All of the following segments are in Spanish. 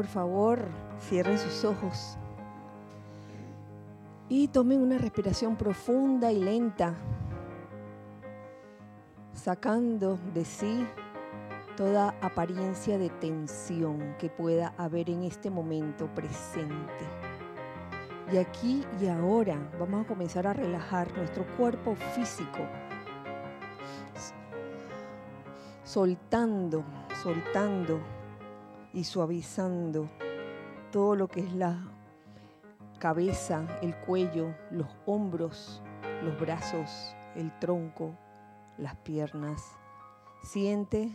por favor, cierren sus ojos y tomen una respiración profunda y lenta, sacando de sí toda apariencia de tensión que pueda haber en este momento presente. Y aquí y ahora vamos a comenzar a relajar nuestro cuerpo físico, soltando, soltando y suavizando todo lo que es la cabeza, el cuello, los hombros, los brazos, el tronco, las piernas. Siente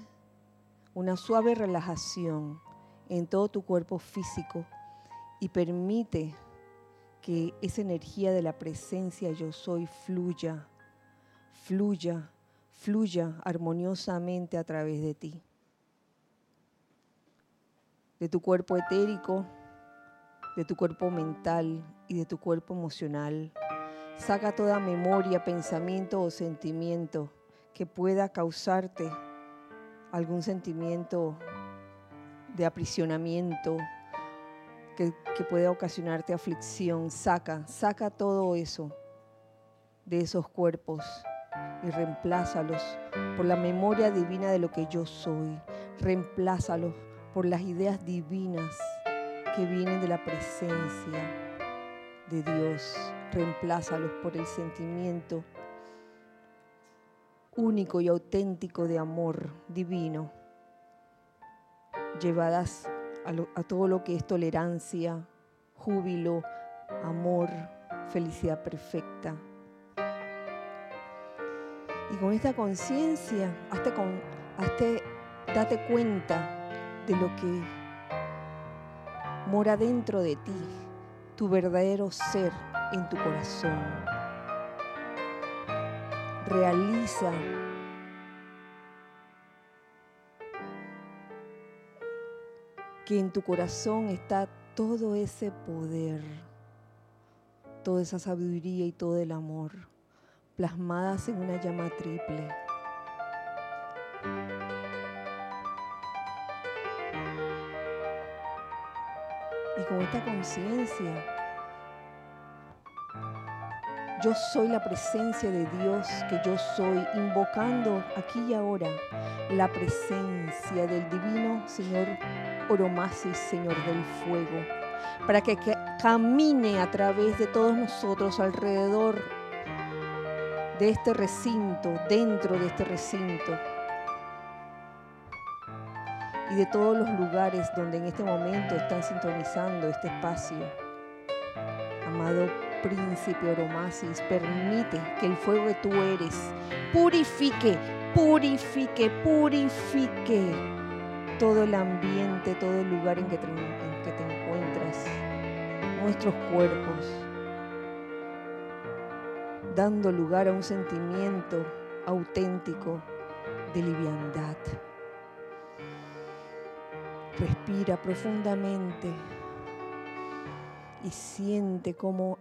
una suave relajación en todo tu cuerpo físico y permite que esa energía de la presencia yo soy fluya, fluya, fluya armoniosamente a través de ti de tu cuerpo etérico, de tu cuerpo mental y de tu cuerpo emocional. Saca toda memoria, pensamiento o sentimiento que pueda causarte algún sentimiento de aprisionamiento, que, que, pueda ocasionarte aflicción. Saca, saca todo eso de esos cuerpos y reemplázalos por la memoria divina de lo que yo soy. Reemplázalos por las ideas divinas que vienen de la presencia de Dios. Reemplázalos por el sentimiento único y auténtico de amor divino, llevadas a, todo lo que es tolerancia, júbilo, amor, felicidad perfecta. Y con esta conciencia, hasta, con, hasta date cuenta de lo que mora dentro de ti, tu verdadero ser en tu corazón. Realiza que en tu corazón está todo ese poder, toda esa sabiduría y todo el amor plasmadas en una llama triple con esta conciencia, yo soy la presencia de Dios que yo soy, invocando aquí y ahora la presencia del divino Señor Oromasis, Señor del Fuego, para que, que camine a través de todos nosotros alrededor de este recinto, dentro de este recinto y de todos los lugares donde en este momento están sintonizando este espacio. Amado príncipe Oromasis, permite que el fuego que tú eres purifique, purifique, purifique todo el ambiente, todo el lugar en que te, en que te encuentras, nuestros cuerpos, dando lugar a un sentimiento auténtico de liviandad. Respira profundamente y siente cómo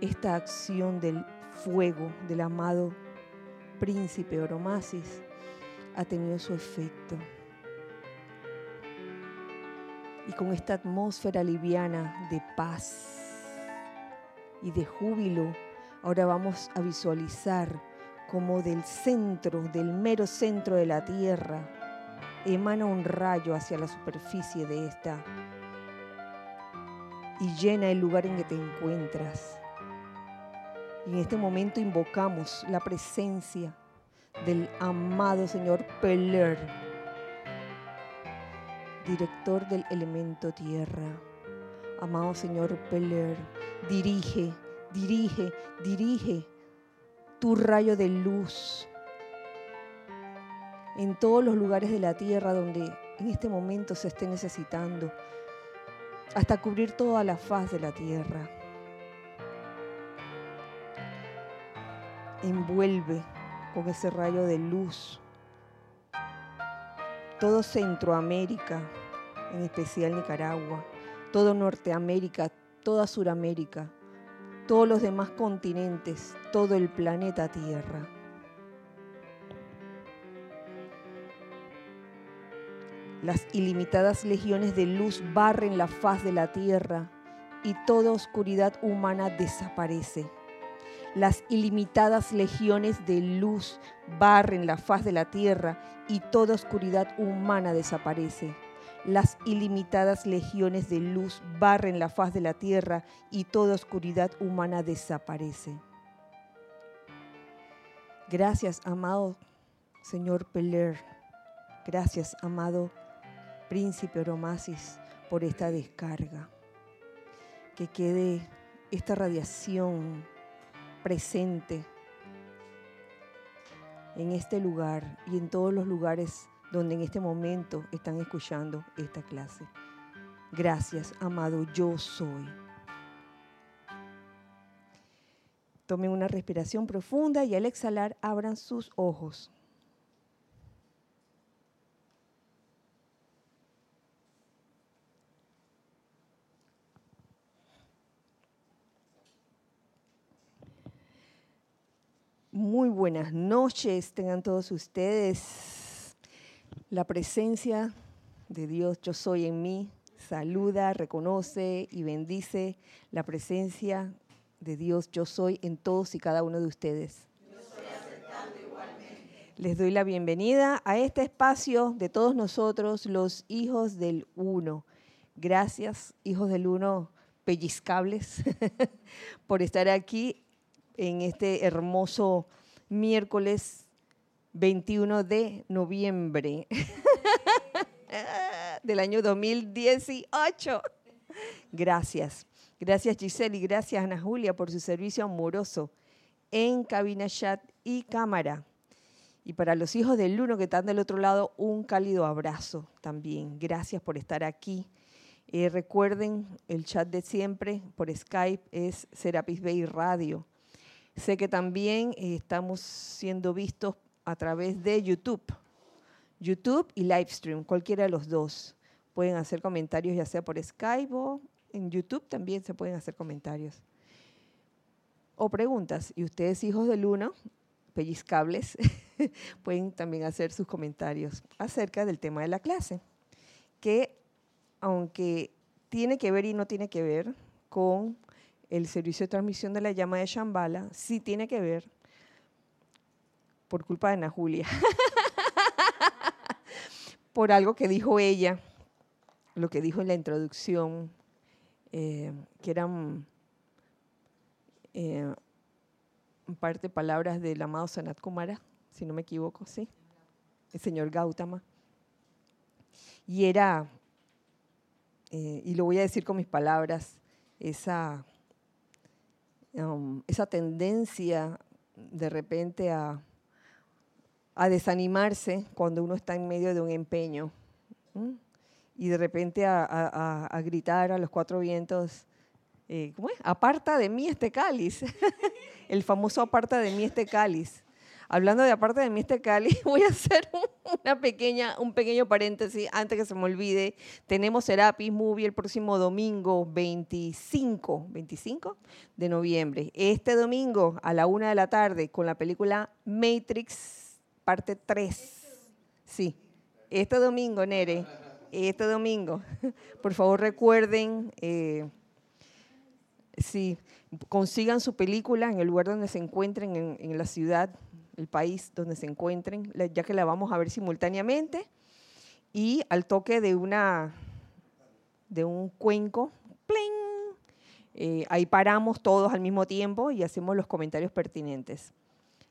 esta acción del fuego del amado príncipe Oromasis ha tenido su efecto. Y con esta atmósfera liviana de paz y de júbilo, ahora vamos a visualizar como del centro, del mero centro de la tierra, emana un rayo hacia la superficie de esta y llena el lugar en que te encuentras. Y en este momento invocamos la presencia del amado Señor Peler, director del elemento tierra. Amado Señor Peler, dirige, dirige, dirige tu rayo de luz en todos los lugares de la tierra donde en este momento se esté necesitando, hasta cubrir toda la faz de la tierra. Envuelve con ese rayo de luz todo Centroamérica, en especial Nicaragua, todo Norteamérica, toda Suramérica, todos los demás continentes, todo el planeta Tierra. Las ilimitadas legiones de luz barren la faz de la tierra y toda oscuridad humana desaparece. Las ilimitadas legiones de luz barren la faz de la tierra y toda oscuridad humana desaparece. Las ilimitadas legiones de luz barren la faz de la tierra y toda oscuridad humana desaparece. Gracias, amado Señor Peler. Gracias, amado Príncipe Oromasis, por esta descarga. Que quede esta radiación presente en este lugar y en todos los lugares donde en este momento están escuchando esta clase. Gracias, amado, yo soy. Tomen una respiración profunda y al exhalar abran sus ojos. Muy buenas noches, tengan todos ustedes. La presencia de Dios, yo soy en mí, saluda, reconoce y bendice la presencia de Dios, yo soy en todos y cada uno de ustedes. Les doy la bienvenida a este espacio de todos nosotros, los hijos del uno. Gracias, hijos del uno pellizcables, por estar aquí en este hermoso miércoles 21 de noviembre del año 2018. Gracias. Gracias Giselle y gracias Ana Julia por su servicio amoroso en cabina chat y cámara. Y para los hijos del Uno que están del otro lado, un cálido abrazo también. Gracias por estar aquí. Eh, recuerden, el chat de siempre por Skype es Serapis Bay Radio. Sé que también eh, estamos siendo vistos a través de YouTube. YouTube y Livestream, cualquiera de los dos. Pueden hacer comentarios ya sea por Skype o en YouTube también se pueden hacer comentarios. O preguntas. Y ustedes, hijos del uno, pellizcables, pueden también hacer sus comentarios acerca del tema de la clase. Que aunque tiene que ver y no tiene que ver con el servicio de transmisión de la llama de Shambhala sí tiene que ver, por culpa de Ana Julia, por algo que dijo ella, lo que dijo en la introducción, eh, que eran eh, parte palabras del amado Sanat Kumara, si no me equivoco, sí, el señor Gautama. Y era, eh, y lo voy a decir con mis palabras, esa Um, esa tendencia de repente a, desanimarse cuando uno está en medio de un empeño y de repente a, a, gritar a los cuatro vientos, eh, ¿cómo es? Aparta de mí este cáliz, el famoso aparta de mí este cáliz. Hablando de aparte de este Cali, voy a hacer una pequeña, un pequeño paréntesis antes que se me olvide. Tenemos Serapis Movie el próximo domingo 25, 25 de noviembre. Este domingo a la una de la tarde con la película Matrix parte 3. Sí, este domingo, Nere, este domingo. Por favor recuerden, eh, sí, consigan su película en el lugar donde se encuentren en, en la ciudad el país donde se encuentren, ya que la vamos a ver simultáneamente. Y al toque de, una, de un cuenco, eh, ahí paramos todos al mismo tiempo y hacemos los comentarios pertinentes.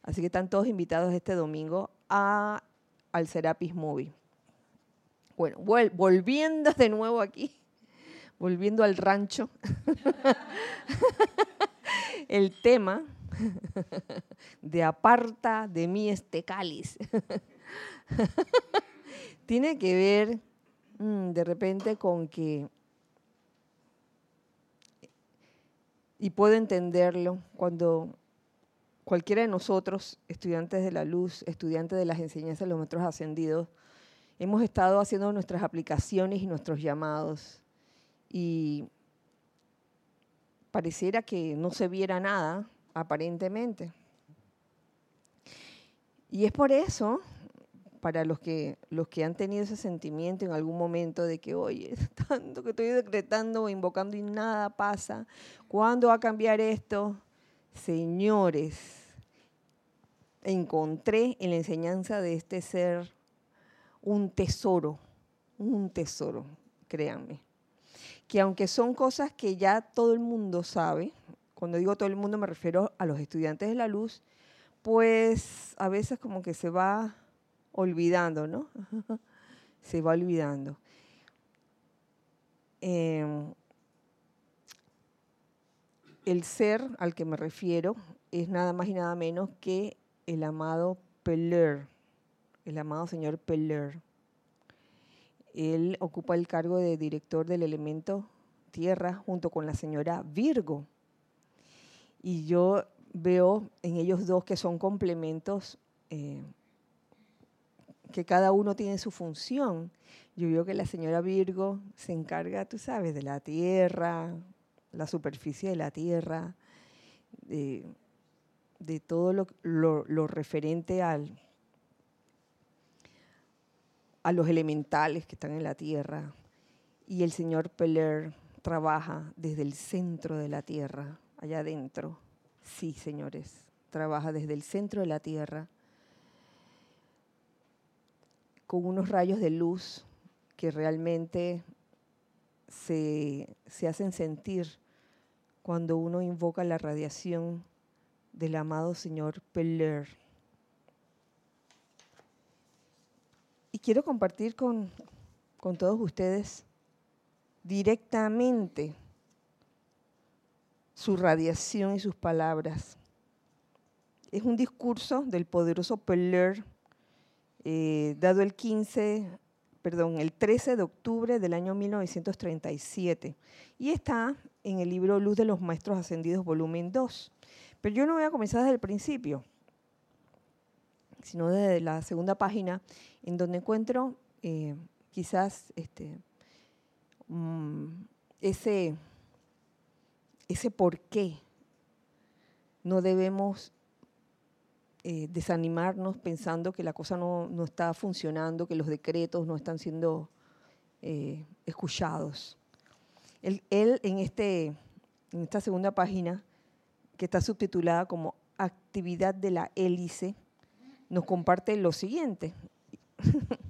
Así que están todos invitados este domingo a, al Serapis Movie. Bueno, volviendo de nuevo aquí, volviendo al rancho, el tema de aparta de mí este cáliz. Tiene que ver mm, de repente con que, y puedo entenderlo, cuando cualquiera de nosotros, estudiantes de la luz, estudiantes de las enseñanzas de los metros ascendidos, hemos estado haciendo nuestras aplicaciones y nuestros llamados. Y pareciera que no se viera nada, aparentemente. Y es por eso para los que, los que han tenido ese sentimiento en algún momento de que, oye, tanto que estoy decretando o invocando y nada pasa, ¿cuándo va a cambiar esto? Señores, encontré en la enseñanza de este ser un tesoro, un tesoro, créanme. Que aunque son cosas que ya todo el mundo sabe, cuando digo todo el mundo me refiero a los estudiantes de la luz, pues a veces como que se va olvidando, ¿no? se va olvidando. Em, el ser al que me refiero es nada más y nada menos que el amado Peller, el amado señor Peller. Él ocupa el cargo de director del elemento tierra junto con la señora Virgo. Y yo veo en ellos dos que son complementos, eh, que cada uno tiene su función. Yo veo que la señora Virgo se encarga, tú sabes, de la tierra, la superficie de la tierra, de, todo lo, referente al, a los elementales que están en la tierra. Y el señor Peller trabaja desde el centro de la tierra, allá adentro Sí, señores, trabaja desde el centro de la Tierra con unos rayos de luz que realmente se, hacen sentir cuando uno invoca la radiación del amado Señor Peller. Y quiero compartir con, con todos ustedes directamente su radiación y sus palabras. Es un discurso del poderoso Peller, eh, dado el 15, perdón, el 13 de octubre del año 1937, y está en el libro Luz de los Maestros Ascendidos, volumen 2. Pero yo no voy a comenzar desde el principio, sino desde la segunda página, en donde encuentro eh, quizás este, mm, ese ese por qué no debemos eh, desanimarnos pensando que la cosa no, está funcionando, que los decretos no están siendo eh, escuchados. Él, en, este, en esta segunda página, que está subtitulada como Actividad de la hélice, nos comparte lo siguiente.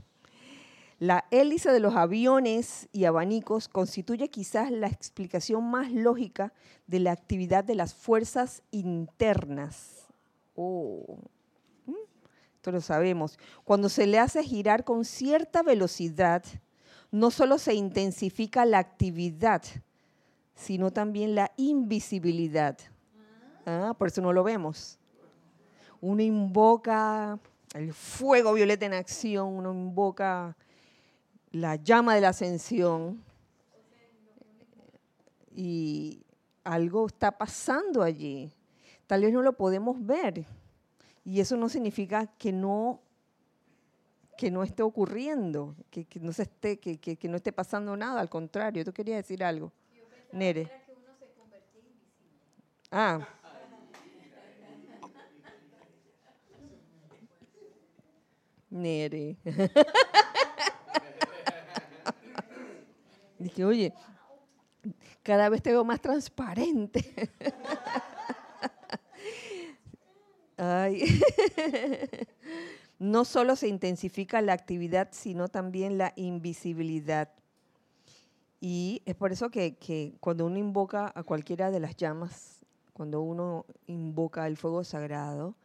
La hélice de los aviones y abanicos constituye quizás la explicación más lógica de la actividad de las fuerzas internas. Oh. ¿Mm? Esto lo sabemos. Cuando se le hace girar con cierta velocidad, no solo se intensifica la actividad, sino también la invisibilidad. Ah, por eso no lo vemos. Uno invoca el fuego violeta en acción, uno invoca la llama de la ascensión y algo está pasando allí. Tal vez no lo podemos ver y eso no significa que no que no esté ocurriendo, que, no se esté, que, que, no esté pasando nada, al contrario, tú querías decir algo. Nere. Ah. Nere. Dije, oye, cada vez te más transparente. No solo se intensifica la actividad, sino también la invisibilidad. Y es por eso que, cuando uno invoca a cualquiera de las llamas, cuando uno invoca el fuego sagrado,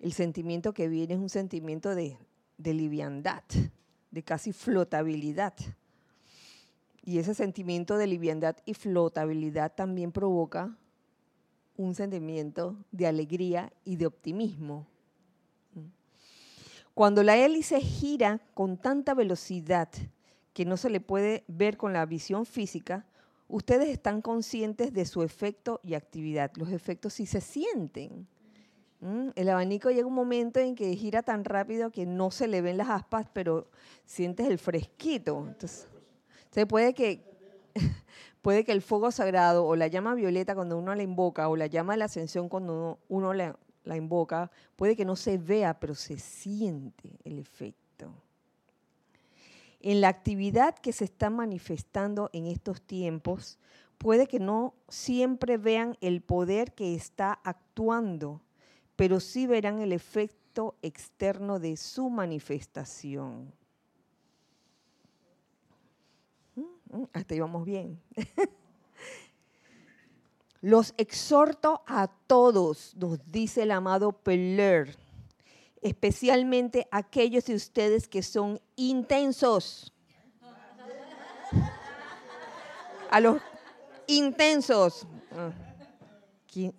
el sentimiento que viene es un sentimiento de, de liviandad, de casi flotabilidad. Y ese sentimiento de liviandad y flotabilidad también provoca un sentimiento de alegría y de optimismo. Cuando la hélice gira con tanta velocidad que no se le puede ver con la visión física, ustedes están conscientes de su efecto y actividad. Los efectos sí se sienten. El abanico llega un momento en que gira tan rápido que no se le ven las aspas, pero sientes el fresquito. Entonces, puede que, puede que el fuego sagrado o la llama violeta cuando uno la invoca o la llama de la ascensión cuando uno, la, invoca, puede que no se vea, pero se siente el efecto. en la actividad que se está manifestando en estos tiempos, puede que no siempre vean el poder que está actuando, pero sí verán el efecto externo de su manifestación. Mm, mm, hasta íbamos bien. Los exhorto a todos, nos dice el amado Peller, especialmente aquellos de ustedes que son intensos. A los intensos. Ah,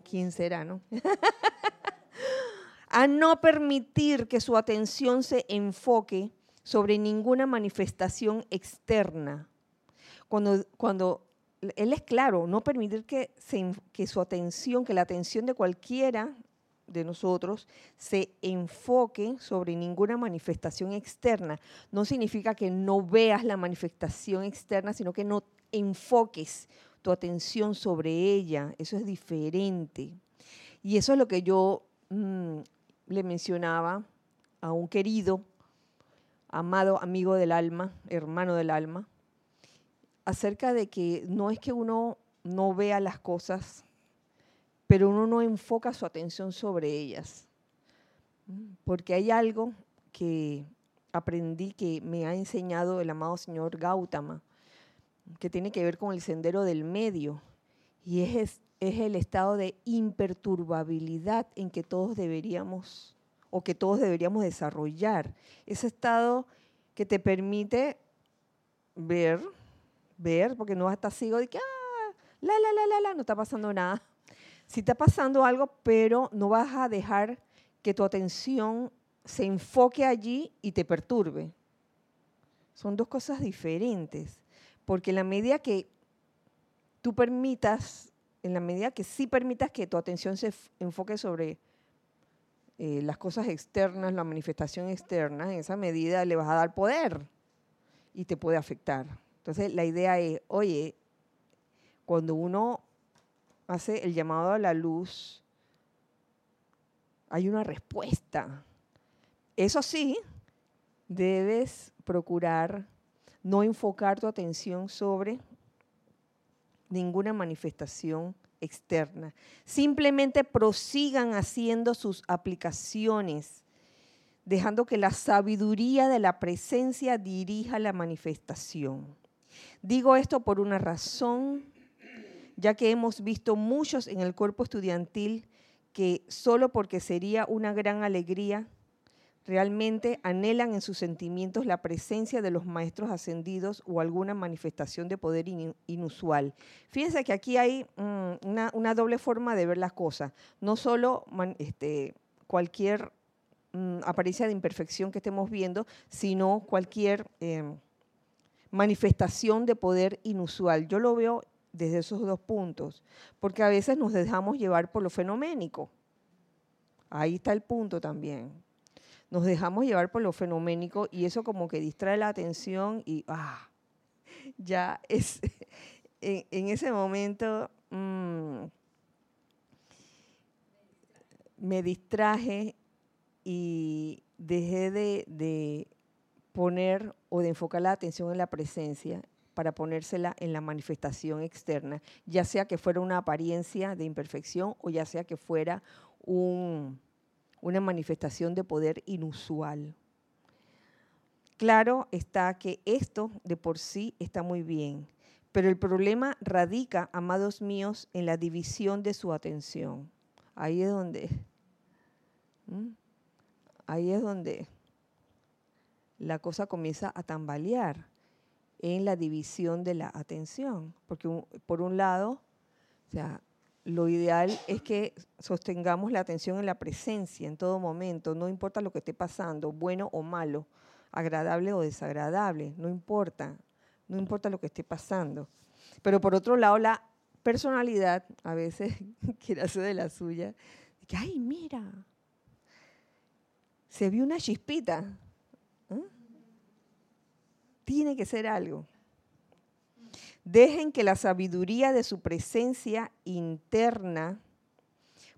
¿Quién, será, no? a no permitir que su atención se enfoque sobre ninguna manifestación externa. Cuando, cuando él es claro, no permitir que, que su atención, que la atención de cualquiera de nosotros se enfoque sobre ninguna manifestación externa. No significa que no veas la manifestación externa, sino que no enfoques tu atención sobre ella. Eso es diferente. Y eso es lo que yo mm, le mencionaba a un querido, amado amigo del alma, hermano del alma, acerca de que no es que uno no vea las cosas, pero uno no enfoca su atención sobre ellas. Porque hay algo que aprendí que me ha enseñado el amado señor Gautama, que tiene que ver con el sendero del medio, y es, es el estado de imperturbabilidad en que todos deberíamos, o que todos deberíamos desarrollar. Ese estado que te permite ver ver, porque no vas a estar ciego de que, ah, la, la, la, la, la, no está pasando nada. Sí está pasando algo, pero no vas a dejar que tu atención se enfoque allí y te perturbe. Son dos cosas diferentes, porque en la medida que tú permitas, en la medida que sí permitas que tu atención se enfoque sobre eh, las cosas externas, la manifestación externa, en esa medida le vas a dar poder y te puede afectar. Entonces, la idea es, oye, cuando uno hace el llamado a la luz, hay una respuesta. Eso sí, debes procurar no enfocar tu atención sobre ninguna manifestación externa. Simplemente prosigan haciendo sus aplicaciones dejando que la sabiduría de la presencia dirija la manifestación. Digo esto por una razón, ya que hemos visto muchos en el cuerpo estudiantil que solo porque sería una gran alegría, realmente anhelan en sus sentimientos la presencia de los maestros ascendidos o alguna manifestación de poder inusual. Fíjense que aquí hay mm, una, doble forma de ver las cosas. No solo este, cualquier mm, apariencia de imperfección que estemos viendo, sino cualquier... Em, manifestación de poder inusual. Yo lo veo desde esos dos puntos, porque a veces nos dejamos llevar por lo fenoménico. Ahí está el punto también. Nos dejamos llevar por lo fenoménico y eso como que distrae la atención y ah, ya es en, ese momento mm, me distraje y dejé de poner o de enfocar la atención en la presencia para ponérsela en la manifestación externa, ya sea que fuera una apariencia de imperfección o ya sea que fuera una manifestación de poder inusual. Claro está que esto de por sí está muy bien, pero el problema radica, amados míos, en la división de su atención. Ahí es donde, ahí es donde la cosa comienza a tambalear en la división de la atención. Porque por un lado, o sea, lo ideal es que sostengamos la atención en la presencia en todo momento, no importa lo que esté pasando, bueno o malo, agradable o desagradable, no importa, no importa lo que esté pasando. Pero por otro lado, la personalidad a veces quiere hacer de la suya, que, ay, mira, se vio una chispita, tiene que ser algo. Dejen que la sabiduría de su presencia interna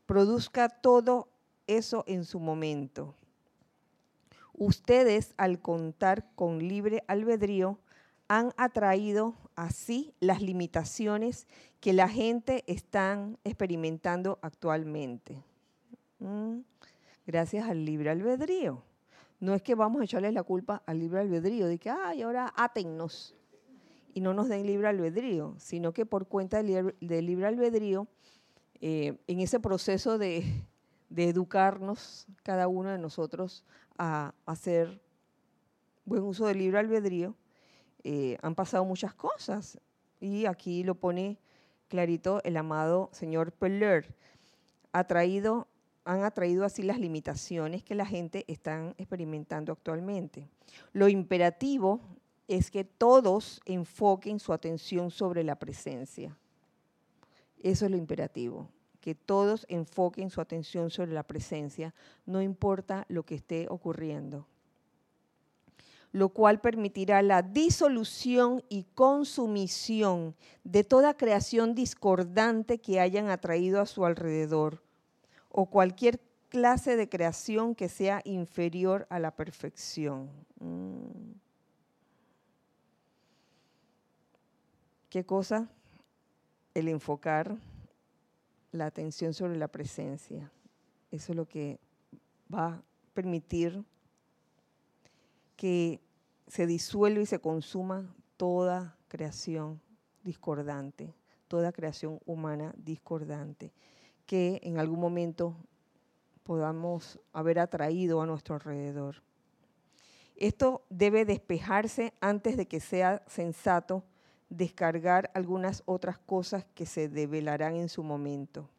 produzca todo eso en su momento. Ustedes, al contar con libre albedrío, han atraído así las limitaciones que la gente está experimentando actualmente. Mm, gracias al libre albedrío. No es que vamos a echarles la culpa al libre albedrío, de que, ay, ahora átennos y no nos den libre albedrío, sino que por cuenta del libre, albedrío, eh, en ese proceso de, educarnos cada uno de nosotros a hacer buen uso del libre albedrío, eh, han pasado muchas cosas. Y aquí lo pone clarito el amado señor Peller. Ha traído han atraído así las limitaciones que la gente está experimentando actualmente. Lo imperativo es que todos enfoquen su atención sobre la presencia. Eso es lo imperativo, que todos enfoquen su atención sobre la presencia, no importa lo que esté ocurriendo. Lo cual permitirá la disolución y consumición de toda creación discordante que hayan atraído a su alrededor o cualquier clase de creación que sea inferior a la perfección. Mm. ¿Qué cosa? El enfocar la atención sobre la presencia. Eso es lo que va a permitir que se disuelva y se consuma toda creación discordante, toda creación humana discordante que en algún momento podamos haber atraído a nuestro alrededor. Esto debe despejarse antes de que sea sensato descargar algunas otras cosas que se develarán en su momento.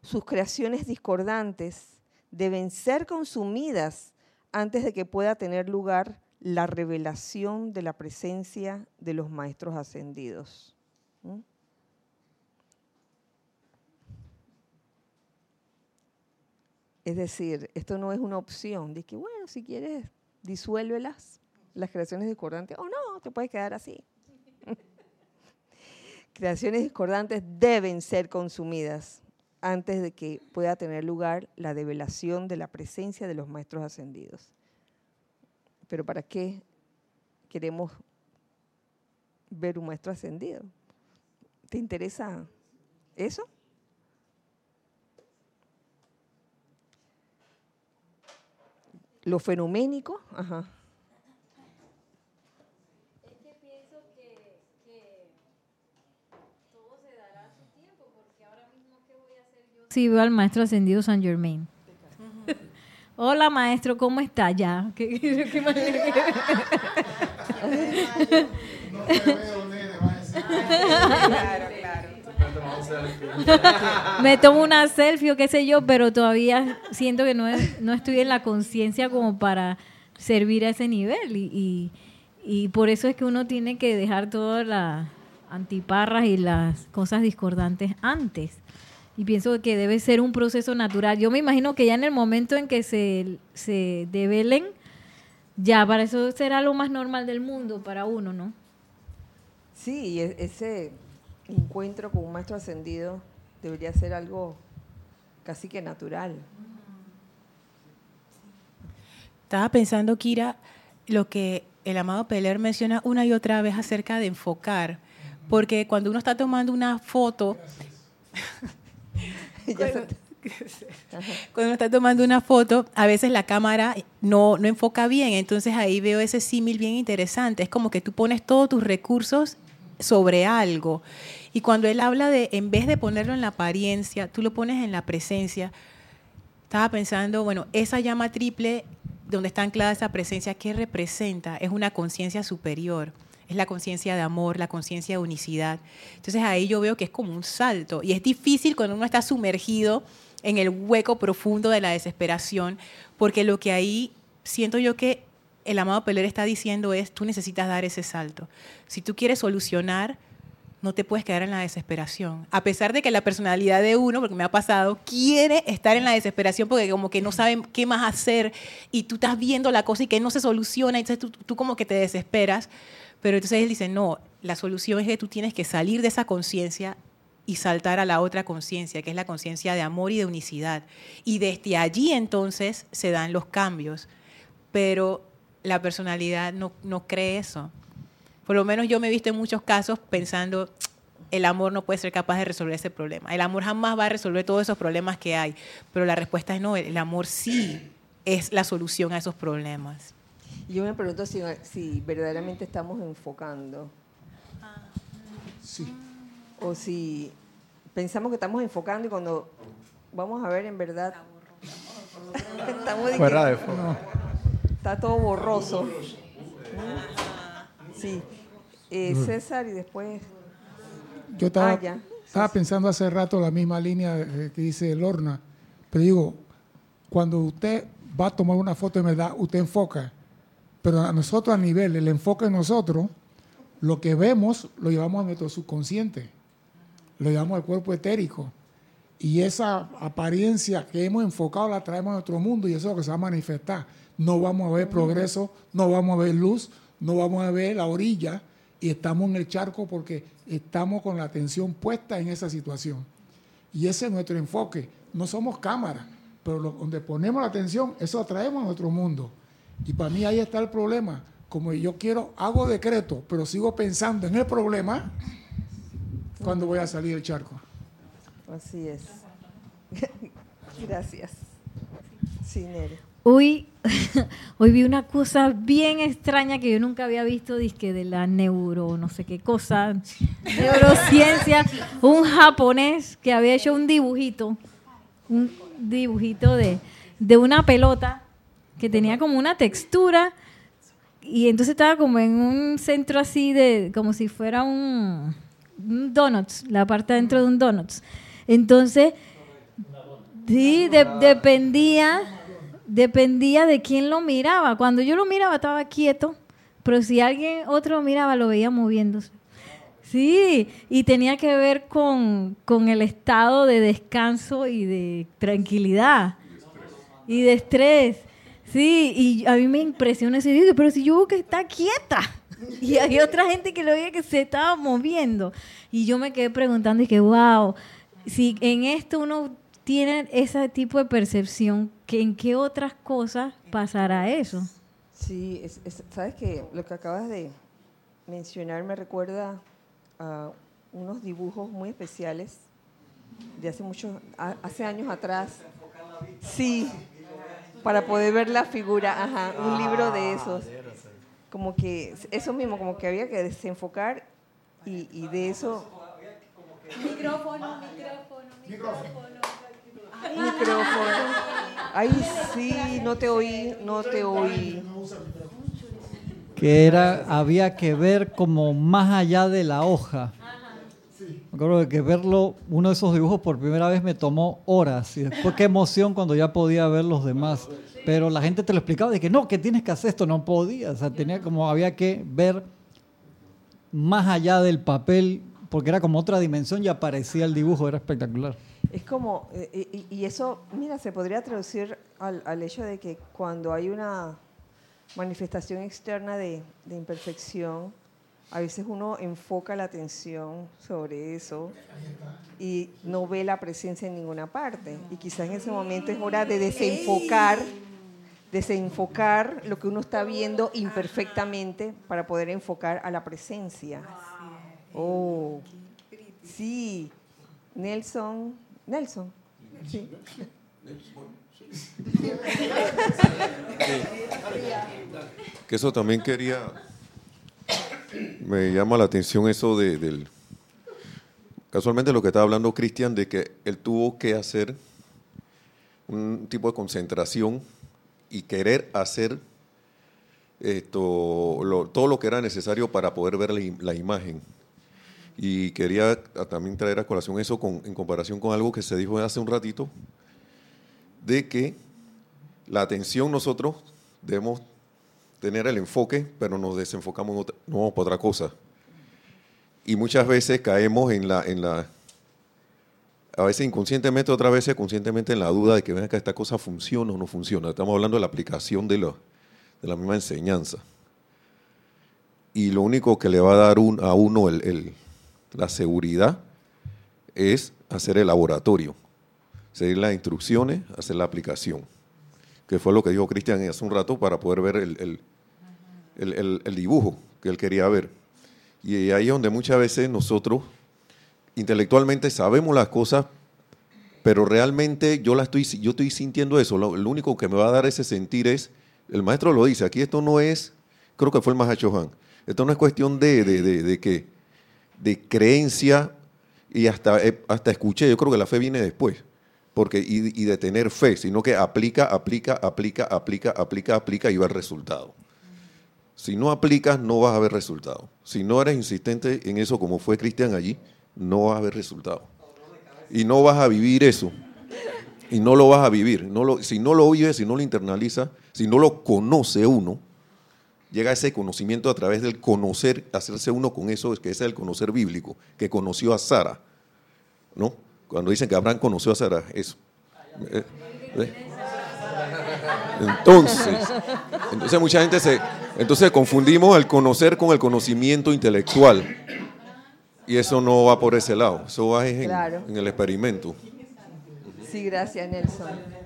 Sus creaciones discordantes deben ser consumidas antes de que pueda tener lugar la revelación de la presencia de los maestros ascendidos. Es decir, esto no es una opción de que, bueno, si quieres, disuélvelas, las creaciones discordantes, o no, te puedes quedar así. creaciones discordantes deben ser consumidas antes de que pueda tener lugar la develación de la presencia de los maestros ascendidos. Pero ¿para qué queremos ver un maestro ascendido? ¿Te interesa eso? lo fenoménico. Ajá. Es que pienso que, que, todo se dará a su tiempo, porque ahora mismo, ¿qué voy a hacer yo? Sí, veo al maestro ascendido San Germain. Hola maestro, ¿cómo está ya? ¿Qué, qué, qué no te veo, nene, va a decir. Claro, me tomo una selfie o qué sé yo, pero todavía siento que no, no estoy en la conciencia como para servir a ese nivel. Y, y, por eso es que uno tiene que dejar todas las antiparras y las cosas discordantes antes. Y pienso que debe ser un proceso natural. Yo me imagino que ya en el momento en que se, se develen, ya para eso será lo más normal del mundo para uno, ¿no? Sí, e-, ese encuentro con un maestro ascendido debería ser algo casi que natural. Estaba pensando, Kira, lo que el amado Peler menciona una y otra vez acerca de enfocar, porque cuando uno está tomando una foto, cuando, uno está tomando una foto, a veces la cámara no, no enfoca bien, entonces ahí veo ese símil bien interesante, es como que tú pones todos tus recursos sobre algo y cuando él habla de, en vez de ponerlo en la apariencia, tú lo pones en la presencia, estaba pensando, bueno, esa llama triple, donde está anclada esa presencia, ¿qué representa? Es una conciencia superior, es la conciencia de amor, la conciencia de unicidad. Entonces ahí yo veo que es como un salto. Y es difícil cuando uno está sumergido en el hueco profundo de la desesperación, porque lo que ahí siento yo que el amado Peler está diciendo es, tú necesitas dar ese salto. Si tú quieres solucionar, no te puedes quedar en la desesperación. A pesar de que la personalidad de uno, porque me ha pasado, quiere estar en la desesperación porque como que no saben qué más hacer y tú estás viendo la cosa y que no se soluciona, entonces tú, como que te desesperas. Pero entonces él dice, no, la solución es que tú tienes que salir de esa conciencia y saltar a la otra conciencia, que es la conciencia de amor y de unicidad. Y desde allí entonces se dan los cambios. Pero la personalidad no, no cree eso. Por lo menos yo me he visto en muchos casos pensando, el amor no puede ser capaz de resolver ese problema. El amor jamás va a resolver todos esos problemas que hay. Pero la respuesta es no, el amor sí es la solución a esos problemas. Yo me pregunto si, si verdaderamente estamos enfocando. Sí. O si pensamos que estamos enfocando y cuando vamos a ver en verdad estamos Fuera de foco. está todo borroso. Sí. Eh, César y después Yo estaba, Ah, ya. estaba pensando hace rato la misma línea eh, que dice Lorna, pero digo, cuando usted va a tomar una foto de verdad, usted enfoca, pero a nosotros a nivel, el enfoque en nosotros, lo que vemos lo llevamos a nuestro subconsciente, lo llevamos al cuerpo etérico. Y esa apariencia que hemos enfocado la traemos a nuestro mundo y eso es lo que se va a manifestar. No vamos a ver progreso, no vamos a ver luz, no vamos a ver la orilla y estamos en el charco porque estamos con la atención puesta en esa situación. Y ese es nuestro enfoque. No somos cámara, pero donde ponemos la atención, eso atraemos a nuestro mundo. Y para mí ahí está el problema. Como yo quiero, hago decreto, pero sigo pensando en el problema, cuando voy a salir del charco? así es. Gracias. Nere. Hoy, hoy vi una cosa bien extraña que yo nunca había visto, dizque de la neuro, no sé qué cosa, neurociencia, un japonés que había hecho un dibujito, un dibujito de, de una pelota que tenía como una textura y entonces estaba como en un centro así de, como si fuera un, donuts, la parte dentro de un donuts. Entonces, sí, de- dependía, dependía de quién lo miraba. Cuando yo lo miraba estaba quieto, pero si alguien otro lo miraba lo veía moviéndose. Sí, y tenía que ver con, con el estado de descanso y de tranquilidad y de estrés. Sí, y a mí me impresiona ese video, pero si yo veo que está quieta. Y hay otra gente que lo veía que se estaba moviendo. Y yo me quedé preguntando y que, wow, si en esto uno tiene ese tipo de percepción, que ¿en qué otras cosas pasará eso? Sí, es- es- sabes que lo que acabas de mencionar me recuerda a unos dibujos muy especiales de hace muchos, a- hace años atrás. Sí, para poder ver la figura, ajá, un libro de esos. Como que eso mismo, como que había que desenfocar y, y de eso. Micrófono. Ay, sí, no te oí, no te oí. que era había que ver como más allá de la hoja. Me acuerdo que verlo, uno de esos dibujos por primera vez me tomó horas y después qué emoción cuando ya podía ver los demás. Pero la gente te lo explicaba de que no, que tienes que hacer esto, no podía, o sea, tenía como había que ver más allá del papel porque era como otra dimensión y aparecía el dibujo, era espectacular. Es como, eh, y, y eso, mira, se podría traducir al, al hecho de que cuando hay una manifestación externa de, de imperfección, a veces uno enfoca la atención sobre eso y no ve la presencia en ninguna parte. Y quizás en ese momento es hora de desenfocar, desenfocar lo que uno está viendo imperfectamente para poder enfocar a la presencia. Oh, sí. Nelson, Nelson. Sí. Que eso también quería. Me llama la atención eso de, del. Casualmente lo que estaba hablando Cristian, de que él tuvo que hacer un tipo de concentración y querer hacer esto, lo- todo lo que era necesario para poder ver la, im- la imagen. Y quería a- también traer a colación eso en comparación con algo que se dijo hace un ratito, de que la atención nosotros debemos tener el enfoque, pero nos desenfocamos, en otra- no vamos para otra cosa. Y muchas veces caemos en la, en la, a veces inconscientemente, otras veces conscientemente en la duda de que ven acá esta cosa funciona o no funciona. Estamos hablando de la aplicación de, lo- de la misma enseñanza. Y lo único que le va a dar a uno el- la seguridad es hacer el laboratorio, seguir las instrucciones, hacer la aplicación, que fue lo que dijo Cristian hace un rato para poder ver el, el dibujo que él quería ver. Y ahí es donde muchas veces nosotros intelectualmente sabemos las cosas, pero realmente yo, la estoy, yo estoy sintiendo eso. Lo, único que me va a dar ese sentir es, el maestro lo dice, aquí esto no es, creo que fue el Mahacho Han, esto no es cuestión de, de, de, de creencia y hasta, eh, hasta escuché, yo creo que la fe viene después, porque y, de tener fe, sino que aplica, aplica, aplica, aplica, aplica, aplica y va el resultado. Si no aplicas, no vas a ver resultado. Si no eres insistente en eso como fue Cristian allí, no vas a ver resultado. Y no vas a vivir eso. Y no lo vas a vivir. No lo, si no lo vives, si no lo internaliza, si no lo conoce uno, llega ese conocimiento a través del conocer, hacerse uno con eso, que es el conocer bíblico, que conoció a Sara. ¿No? Cuando dicen que Abraham conoció a Sara, eso. Eh, eh. Entonces, entonces mucha gente se, entonces confundimos el conocer con el conocimiento intelectual. Y eso no va por ese lado, eso va en, el experimento. Sí, gracias Nelson.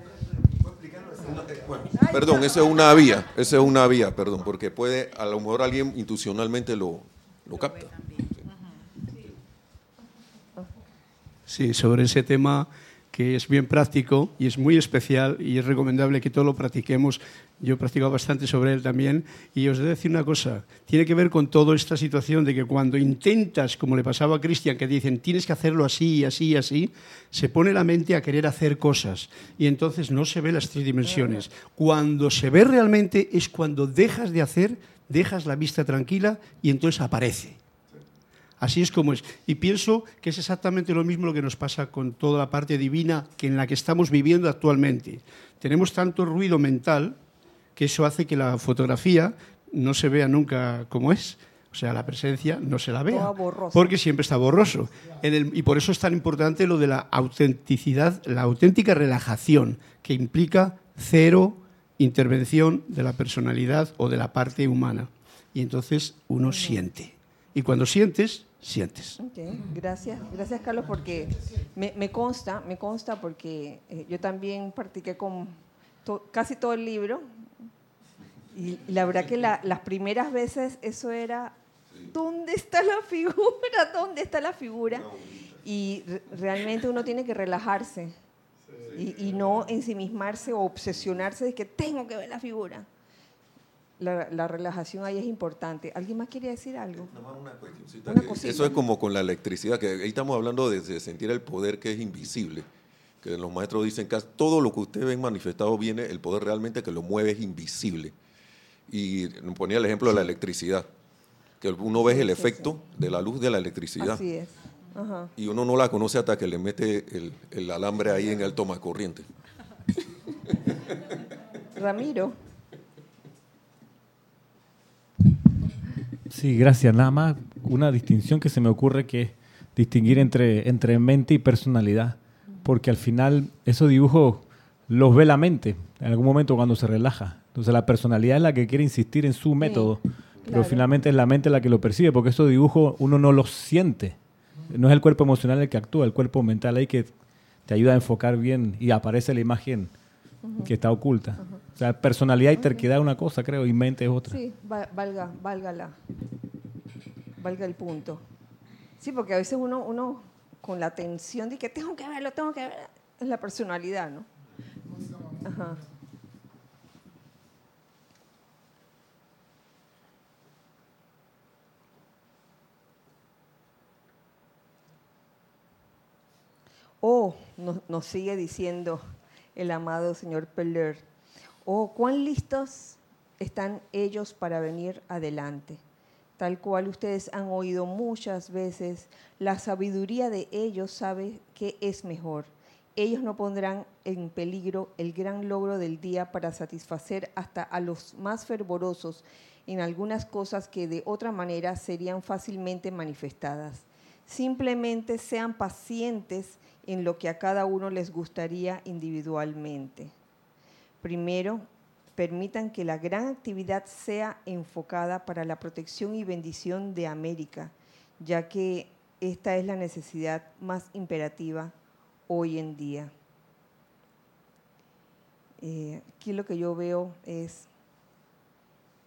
Perdón, esa es una vía, esa es una vía, perdón, porque puede, a lo mejor alguien intuicionalmente lo, lo capta. Sí, sobre ese tema que es bien práctico y es muy especial y es recomendable que todo lo practiquemos. Yo he practicado bastante sobre él también y os he de decir una cosa, tiene que ver con toda esta situación de que cuando intentas, como le pasaba a Cristian, que dicen tienes que hacerlo así, así, así, se pone la mente a querer hacer cosas y entonces no se ve las tres dimensiones. Cuando se ve realmente es cuando dejas de hacer, dejas la vista tranquila y entonces aparece. Así es como es. Y pienso que es exactamente lo mismo lo que nos pasa con toda la parte divina que en la que estamos viviendo actualmente. Tenemos tanto ruido mental que eso hace que la fotografía no se vea nunca como es. O sea, la presencia no se la vea. Porque siempre está borroso. y por eso es tan importante lo de la autenticidad, la auténtica relajación, que implica cero intervención de la personalidad o de la parte humana. Y entonces uno siente. Y cuando sientes, sientes. Gracias, gracias Carlos, porque me, consta, me consta porque eh, yo también practiqué con casi todo el libro y, la verdad que las primeras veces eso era, ¿dónde está la figura? ¿Dónde está la figura? Y realmente uno tiene que relajarse y, y no ensimismarse o obsesionarse de que tengo que ver la figura la, relajación ahí es importante. ¿Alguien más quiere decir algo? una eso es como con la electricidad, que ahí estamos hablando de, sentir el poder que es invisible. Que los maestros dicen que todo lo que ustedes ven manifestado viene, el poder realmente que lo mueve es invisible. Y ponía el ejemplo de la electricidad, que uno ve el efecto de la luz de la electricidad. Así es. Y uno no la conoce hasta que le mete el, el alambre ahí en el toma corriente. Ramiro. Sí, gracias. Nada más una distinción que se me ocurre que es distinguir entre, entre mente y personalidad, porque al final esos dibujos los ve la mente en algún momento cuando se relaja. Entonces la personalidad es la que quiere insistir en su método, pero finalmente es la mente la que lo percibe, porque esos dibujos uno no los siente. No es el cuerpo emocional el que actúa, el cuerpo mental ahí que te ayuda a enfocar bien y aparece la imagen que está oculta. O sea, personalidad y terquedad es una cosa, creo, y mente es otra. Sí, valga, valga, la, valga el punto. Sí, porque a veces uno, uno con la tensión de que tengo que verlo, tengo que ver, es la personalidad, ¿no? Ajá. Oh, nos, sigue diciendo el amado señor Peller Oh, cuán listos están ellos para venir adelante. Tal cual ustedes han oído muchas veces, la sabiduría de ellos sabe que es mejor. Ellos no pondrán en peligro el gran logro del día para satisfacer hasta a los más fervorosos en algunas cosas que de otra manera serían fácilmente manifestadas. Simplemente sean pacientes en lo que a cada uno les gustaría individualmente. Primero, permitan que la gran actividad sea enfocada para la protección y bendición de América, ya que esta es la necesidad más imperativa hoy en día. Eh, aquí lo que yo veo es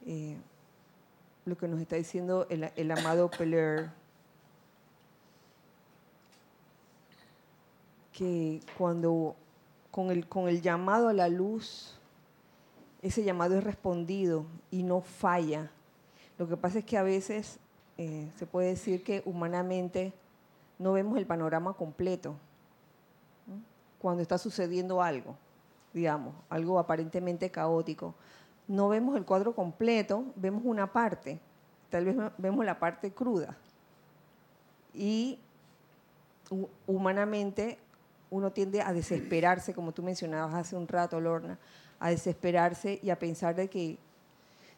eh, lo que nos está diciendo el, amado Peler, que cuando con el, con el llamado a la luz, ese llamado es respondido y no falla. Lo que pasa es que a veces eh, se puede decir que humanamente no vemos el panorama completo cuando está sucediendo algo, digamos, algo aparentemente caótico. No vemos el cuadro completo, vemos una parte, tal vez vemos la parte cruda. Y hu- humanamente uno tiende a desesperarse, como tú mencionabas hace un rato, Lorna, a desesperarse y a pensar de que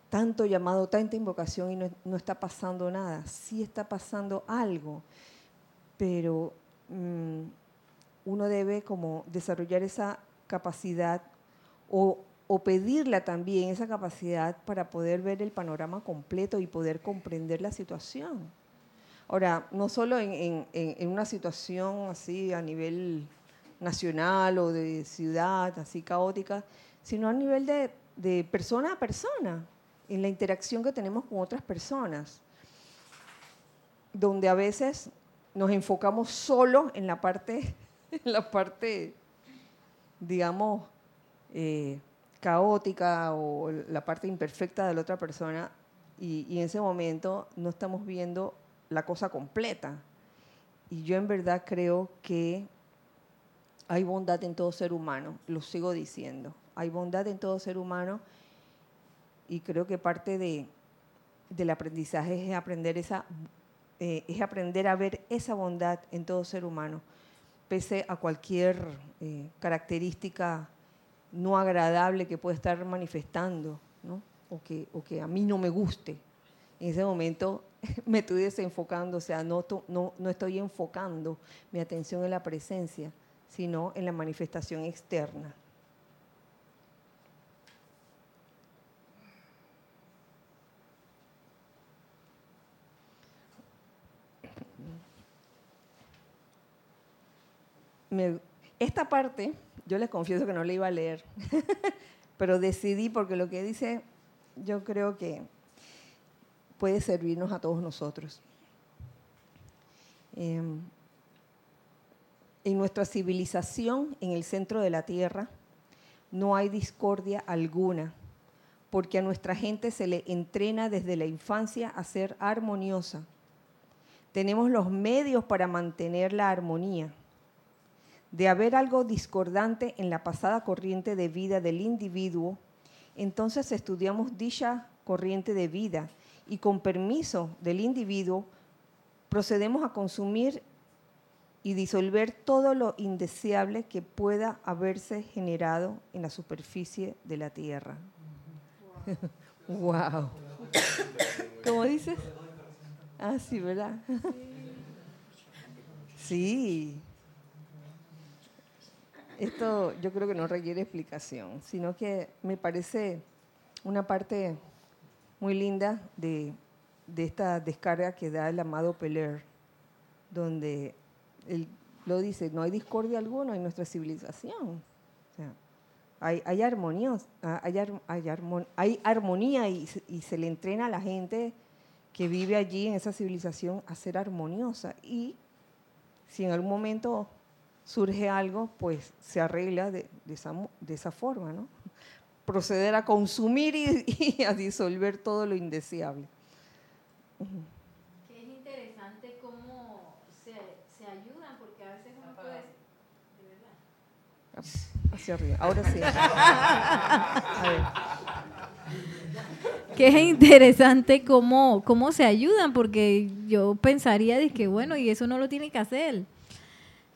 tanto llamado, tanta invocación y no, está pasando nada. Sí está pasando algo, pero mm, uno debe como desarrollar esa capacidad o, pedirla también, esa capacidad para poder ver el panorama completo y poder comprender la situación. Ahora, no solo en- en una situación así a nivel nacional o de ciudad, así caótica, sino a nivel de, de persona a persona, en la interacción que tenemos con otras personas, donde a veces nos enfocamos solo en la parte, en la parte digamos, eh, caótica o la parte imperfecta de la otra persona y, y en ese momento no estamos viendo la cosa completa. Y yo en verdad creo que hay bondad en todo ser humano, lo sigo diciendo. Hay bondad en todo ser humano y creo que parte de, del aprendizaje es aprender, esa, eh, es aprender a ver esa bondad en todo ser humano, pese a cualquier eh, característica no agradable que pueda estar manifestando, ¿no? o, que, o que a mí no me guste. En ese momento me estoy desenfocando, o sea, no, no, no estoy enfocando mi atención en la presencia, sino en la manifestación externa. Esta parte, yo les confieso que no la iba a leer, pero decidí porque lo que dice, yo creo que puede servirnos a todos nosotros. Em, en nuestra civilización, en el centro de la tierra, no hay discordia alguna, porque a nuestra gente se le entrena desde la infancia a ser armoniosa. Tenemos los medios para mantener la armonía. De haber algo discordante en la pasada corriente de vida del individuo, entonces estudiamos dicha corriente de vida y con permiso del individuo procedemos a consumir y disolver todo lo indeseable que pueda haberse generado en la superficie de la tierra. wow. ¿Cómo dices? Ah, sí, ¿verdad? sí. Esto yo creo que no requiere explicación, sino que me parece una parte muy linda de, de esta descarga que da el amado Peler, donde él lo dice, no hay discordia alguna en nuestra civilización. Hay, hay, armonía, hay, ar- hay armon- hay armonía y, se- le entrena a la gente que vive allí en esa civilización a ser armoniosa. Y si en algún momento surge algo, pues se arregla de, de esa, forma. Proceder a consumir y, a disolver todo lo indeseable interesante cómo se, se ayudan, porque a veces uno puede... De verdad. Hacia arriba. Ahora sí. A ver. Que es interesante cómo, cómo se ayudan, porque yo pensaría de que, bueno, y eso no lo tiene que hacer.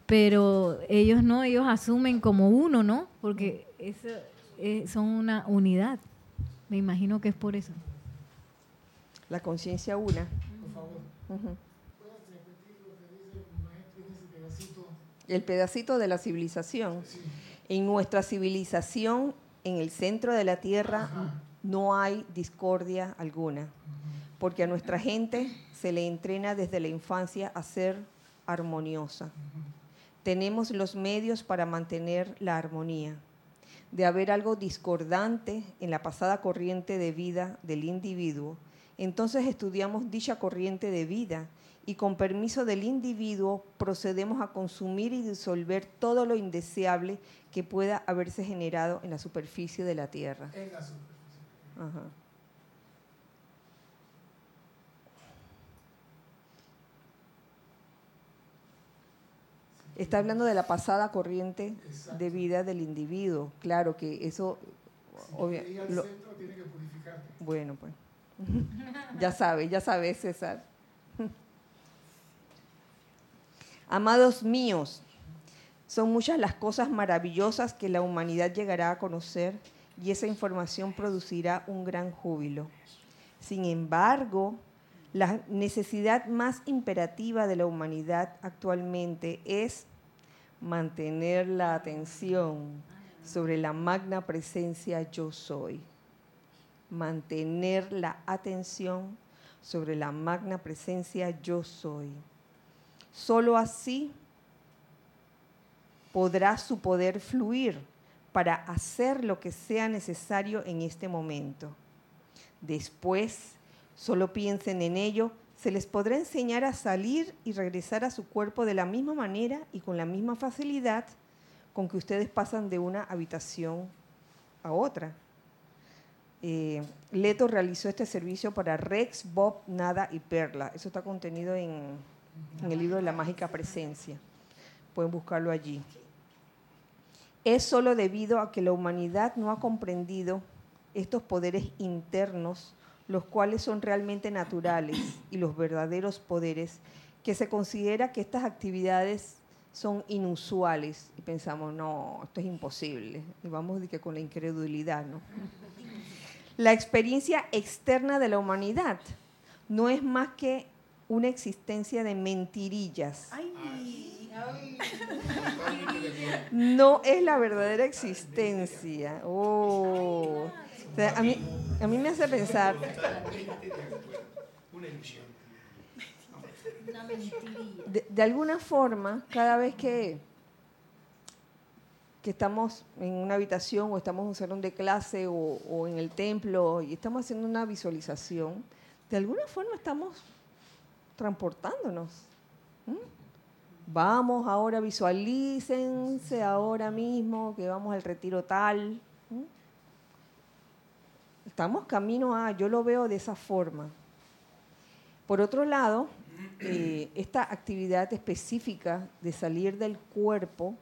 Pero ellos no, ellos asumen como uno, ¿no? Porque eso, eh, son una unidad. Me imagino que es por eso. La conciencia una. Ujú. El pedacito de la civilización. En nuestra civilización, en el centro de la tierra, no hay discordia alguna. porque a nuestra gente se le entrena desde la infancia a ser armoniosa. Tenemos los medios para mantener la armonía. De haber algo discordante en la pasada corriente de vida del individuo, entonces estudiamos dicha corriente de vida y con permiso del individuo procedemos a consumir y disolver todo lo indeseable que pueda haberse generado en la superficie de la Tierra. En la superficie. Ajá. Está hablando de la pasada corriente de vida del individuo. Claro que eso... obvia- Y al lo- centro tiene que purificarte. bueno, pues. ya sabe, ya sabe, César. Amados míos, son muchas las cosas maravillosas que la humanidad llegará a conocer y esa información producirá un gran júbilo. Sin embargo, la necesidad más imperativa de la humanidad actualmente es mantener la atención sobre la magna presencia yo soy. Mantener la atención sobre la magna presencia yo soy. Solo así podrá su poder fluir para hacer lo que sea necesario en este momento. Después, solo piensen en ello, se les podrá enseñar a salir y regresar a su cuerpo de la misma manera y con la misma facilidad con que ustedes pasan de una habitación a otra. Eh, Leto realizó este servicio para Rex, Bob, Nada y Perla. Eso está contenido en, en el libro de la mágica presencia. Pueden buscarlo allí. Es solo debido a que la humanidad no ha comprendido estos poderes internos, los cuales son realmente naturales y los verdaderos poderes, que se considera que estas actividades son inusuales y pensamos, no, esto es imposible. Y vamos de que con la incredulidad, ¿no? La experiencia externa de la humanidad no es más que una existencia de mentirillas. No es la verdadera existencia. Oh. O sea, a, mí, a mí me hace pensar, de, de alguna forma, cada vez que, que estamos en una habitación o estamos en un salón de clase o, o en el templo y estamos haciendo una visualización, de alguna forma estamos transportándonos. ¿m? Vamos ahora, visualícense ahora mismo que vamos al retiro tal. ¿m? Estamos camino a, yo lo veo de esa forma. Por otro lado, eh, esta actividad específica de salir del cuerpo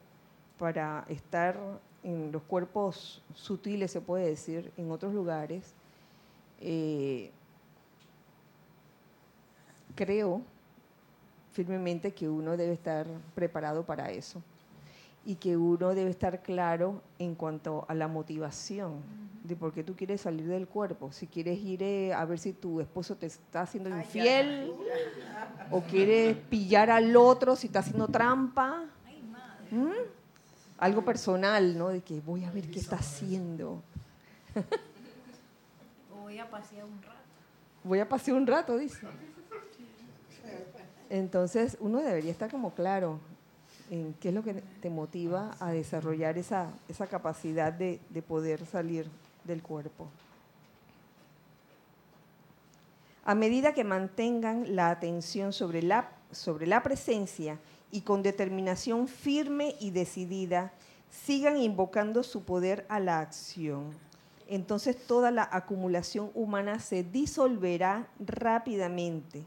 para estar en los cuerpos sutiles, se puede decir, en otros lugares, eh, creo firmemente que uno debe estar preparado para eso y que uno debe estar claro en cuanto a la motivación de por qué tú quieres salir del cuerpo. Si quieres ir eh, a ver si tu esposo te está haciendo infiel o quieres pillar al otro si está haciendo trampa. ¿Mm? Algo personal, ¿no? De que voy a ver qué está haciendo. Voy a pasear un rato. Voy a pasear un rato, dice. Entonces, uno debería estar como claro en qué es lo que te motiva a desarrollar esa, esa capacidad de, de poder salir del cuerpo. A medida que mantengan la atención sobre la, sobre la presencia y con determinación firme y decidida, sigan invocando su poder a la acción. Entonces toda la acumulación humana se disolverá rápidamente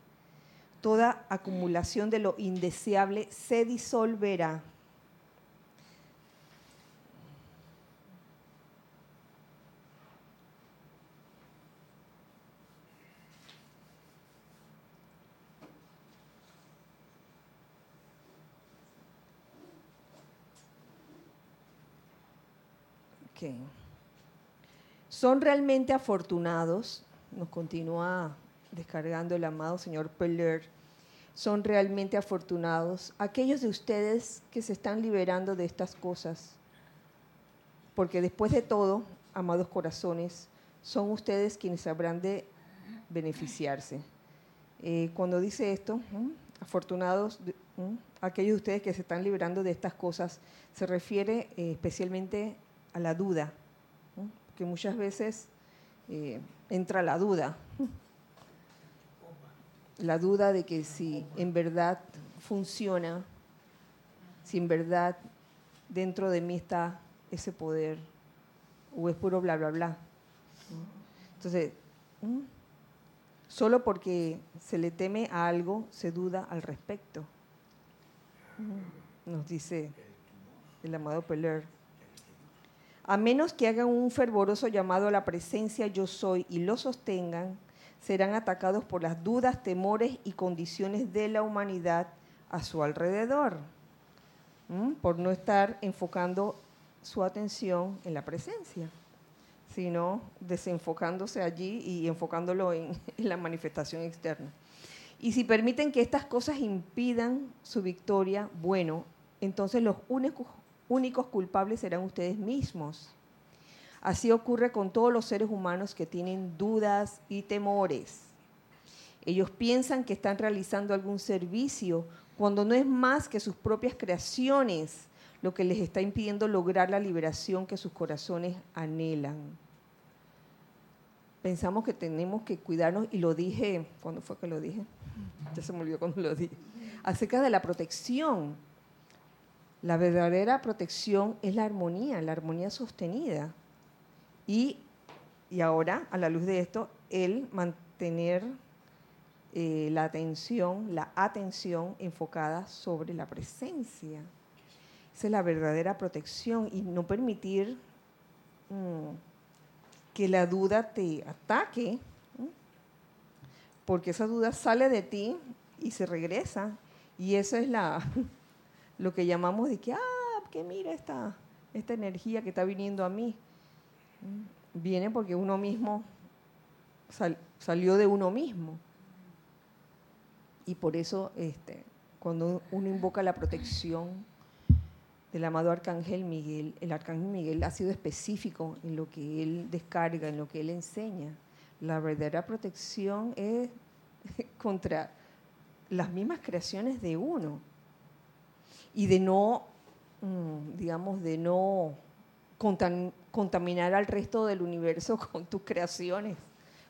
toda acumulación de lo indeseable se disolverá. Ok. Son realmente afortunados, nos continúa descargando el amado señor Peller, son realmente afortunados aquellos de ustedes que se están liberando de estas cosas. Porque después de todo, amados corazones, son ustedes quienes habrán de beneficiarse. Eh, cuando dice esto, ¿m? afortunados ¿m? aquellos de ustedes que se están librando de estas cosas, se refiere eh, especialmente a la duda, que muchas veces eh, entra la duda, la duda de que si en verdad funciona, si en verdad dentro de mí está ese poder o es puro bla, bla, bla. Entonces, solo porque se le teme a algo, se duda al respecto. Nos dice el amado Peler. A menos que hagan un fervoroso llamado a la presencia yo soy y lo sostengan, serán atacados por las dudas, temores y condiciones de la humanidad a su alrededor, por no estar enfocando su atención en la presencia, sino desenfocándose allí y enfocándolo en, la manifestación externa. Y si permiten que estas cosas impidan su victoria, bueno, entonces los únicos culpables serán ustedes mismos. Así ocurre con todos los seres humanos que tienen dudas y temores. Ellos piensan que están realizando algún servicio cuando no es más que sus propias creaciones lo que les está impidiendo lograr la liberación que sus corazones anhelan. Pensamos que tenemos que cuidarnos, y lo dije, ¿cuándo fue que lo dije? Ya se me olvidó cuando lo dije. Acerca de la protección. La verdadera protección es la armonía, la armonía sostenida. Y, y ahora, a la luz de esto, el mantener eh, la atención, la atención enfocada sobre la presencia. Esa es la verdadera protección y no permitir mm, que la duda te ataque, porque esa duda sale de ti y se regresa. Y eso es la, lo que llamamos de que, ah, que mira esta, esta energía que está viniendo a mí. Viene porque uno mismo sal- salió de uno mismo. Y por eso, este, cuando uno invoca la protección del amado Arcángel Miguel, el Arcángel Miguel ha sido específico en lo que él descarga, en lo que él enseña. La verdadera protección es contra las mismas creaciones de uno y de no, mm, digamos, de no contam- contaminar al resto del universo con tus creaciones,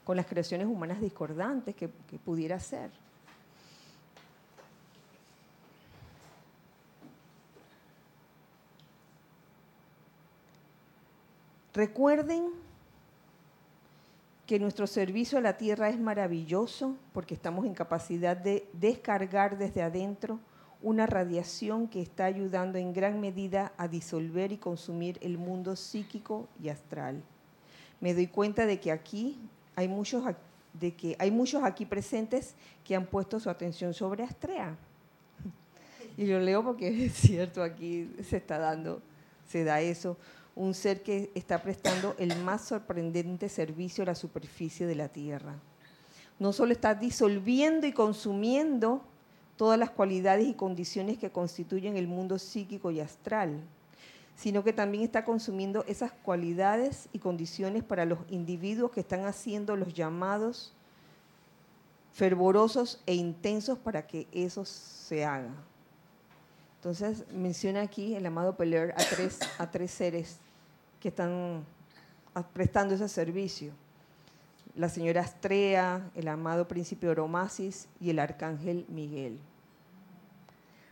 con las creaciones humanas discordantes que, que pudiera ser. Recuerden que nuestro servicio a la tierra es maravilloso porque estamos en capacidad de descargar desde adentro una radiación que está ayudando en gran medida a disolver y consumir el mundo psíquico y astral. Me doy cuenta de que aquí hay muchos de que hay muchos aquí presentes que han puesto su atención sobre Astrea. Y lo leo porque es cierto, aquí se está dando, se da eso, un ser que está prestando el más sorprendente servicio a la superficie de la Tierra. No solo está disolviendo y consumiendo todas las cualidades y condiciones que constituyen el mundo psíquico y astral, sino que también está consumiendo esas cualidades y condiciones para los individuos que están haciendo los llamados fervorosos e intensos para que eso se haga. Entonces menciona aquí el amado Peler a tres, a tres seres que están prestando ese servicio. La señora Astrea, el amado príncipe Oromasis y el arcángel Miguel.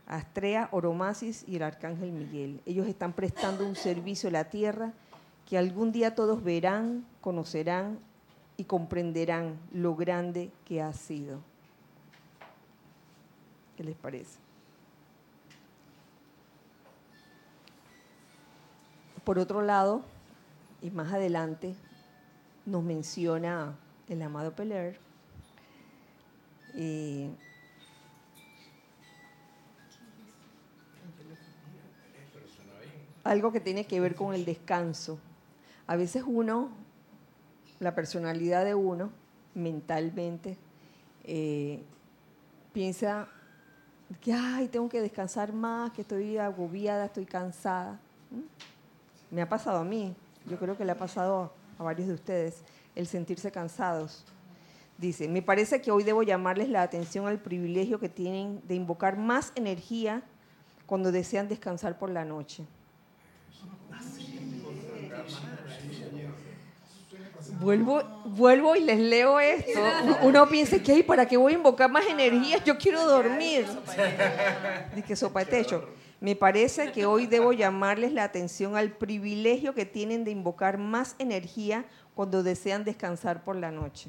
Astrea, Oromasis y el arcángel Miguel. Ellos están prestando un servicio a la tierra que algún día todos verán, conocerán y comprenderán lo grande que ha sido. ¿Qué les parece? Por otro lado, y más adelante, nos menciona el amado Peler, eh, algo que tiene que ver con el descanso. A veces uno, la personalidad de uno, mentalmente, eh, piensa que, ay, tengo que descansar más, que estoy agobiada, estoy cansada. ¿Mm? Me ha pasado a mí, yo creo que le ha pasado varios de ustedes, el sentirse cansados. Dice, me parece que hoy debo llamarles la atención al privilegio que tienen de invocar más energía cuando desean descansar por la noche. Vuelvo, vuelvo y les leo esto. Uno piensa que, ¿para qué voy a invocar más energía? Yo quiero dormir. Dice, sopa de techo. Me parece que hoy debo llamarles la atención al privilegio que tienen de invocar más energía cuando desean descansar por la noche.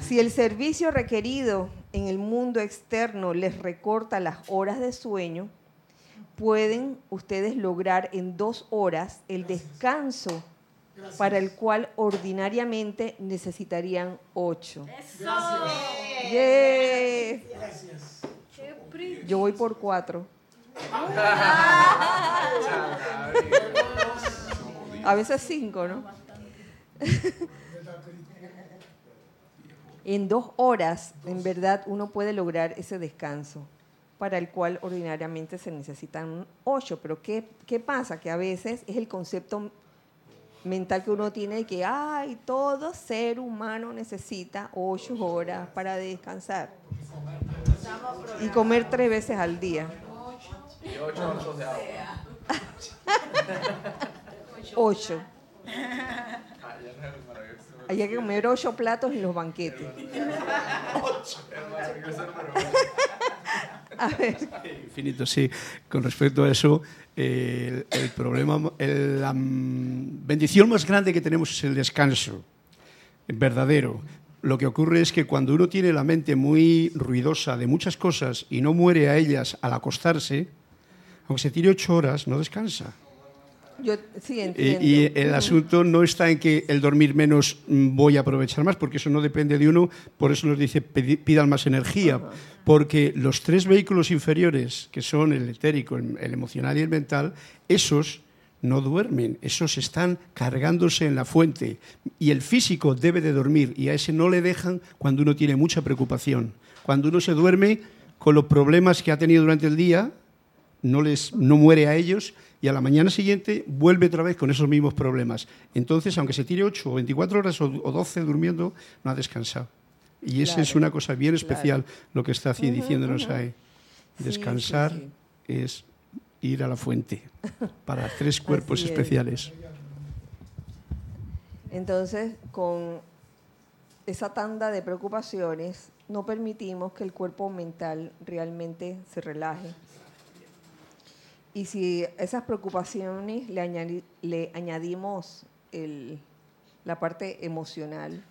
Si el servicio requerido en el mundo externo les recorta las horas de sueño, pueden ustedes lograr en dos horas el descanso para el cual ordinariamente necesitarían ocho. Yo voy por cuatro. A veces cinco, ¿no? en dos horas, en verdad, uno puede lograr ese descanso para el cual ordinariamente se necesitan ocho. Pero ¿qué, ¿qué pasa? Que a veces es el concepto mental que uno tiene de que, ay, todo ser humano necesita ocho horas para descansar. Y comer tres veces al día. Y ocho ocho de agua. ocho. Hay que comer ocho platos en los banquetes. A ver. Infinito, sí. Con respecto a eso, el, problema, la bendición más grande que tenemos es el descanso, verdadero. Lo que ocurre es que cuando uno tiene la mente muy ruidosa de muchas cosas y no muere a ellas al acostarse, aunque se tire ocho horas, no descansa. Yo sí entiendo. Y, el asunto no está en que el dormir menos mm, voy a aprovechar más, porque eso no depende de uno, por eso nos dice pidan más energía, porque los tres vehículos inferiores, que son el etérico, el, emocional y el mental, esos no duermen, esos están cargándose en la fuente y el físico debe de dormir y a ese no le dejan cuando uno tiene mucha preocupación. Cuando uno se duerme con los problemas que ha tenido durante el día, no, les, no muere a ellos y a la mañana siguiente vuelve otra vez con esos mismos problemas. Entonces, aunque se tire 8 o 24 horas o 12 durmiendo, no ha descansado. Y esa es una cosa bien especial lo que está diciéndonos ahí. Descansar es ir a la fuente para tres cuerpos especiales. Entonces, con esa tanda de preocupaciones, no permitimos que el cuerpo mental realmente se relaje y si esas preocupaciones le, le añadimos la parte emocional,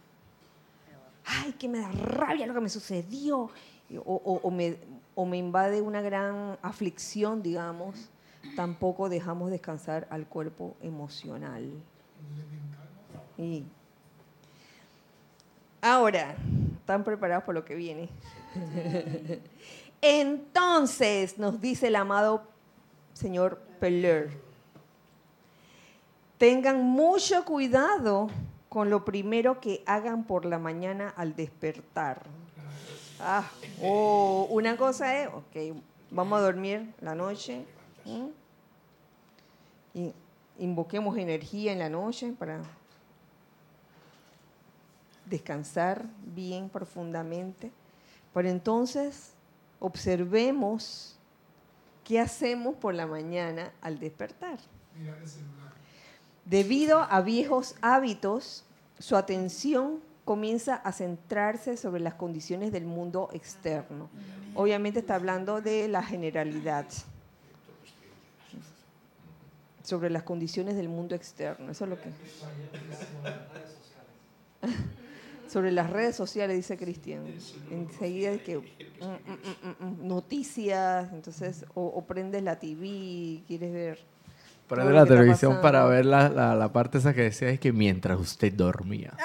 ay, que me da rabia lo que me sucedió, o, me, o me invade una gran aflicción, digamos, tampoco dejamos descansar al cuerpo emocional. Y ahora, ¿están preparados por lo que viene? Entonces, nos dice el amado señor Peller. Tengan mucho cuidado con lo primero que hagan por la mañana al despertar. Ah, oh, una cosa es, ok, vamos a dormir la noche. Y invoquemos energía en la noche para descansar bien profundamente. Pero entonces observemos ¿Qué hacemos por la mañana al despertar? Debido a viejos hábitos, su atención comienza a centrarse sobre las condiciones del mundo externo. Obviamente está hablando de la generalidad, sobre las condiciones del mundo externo. Eso es lo que... sobre las redes sociales, dice Cristian. Enseguida es que mm, mm, mm, noticias, entonces, o, prendes la TV, quieres ver. Prendes la televisión para ver la, la, parte esa que decía es que mientras usted dormía.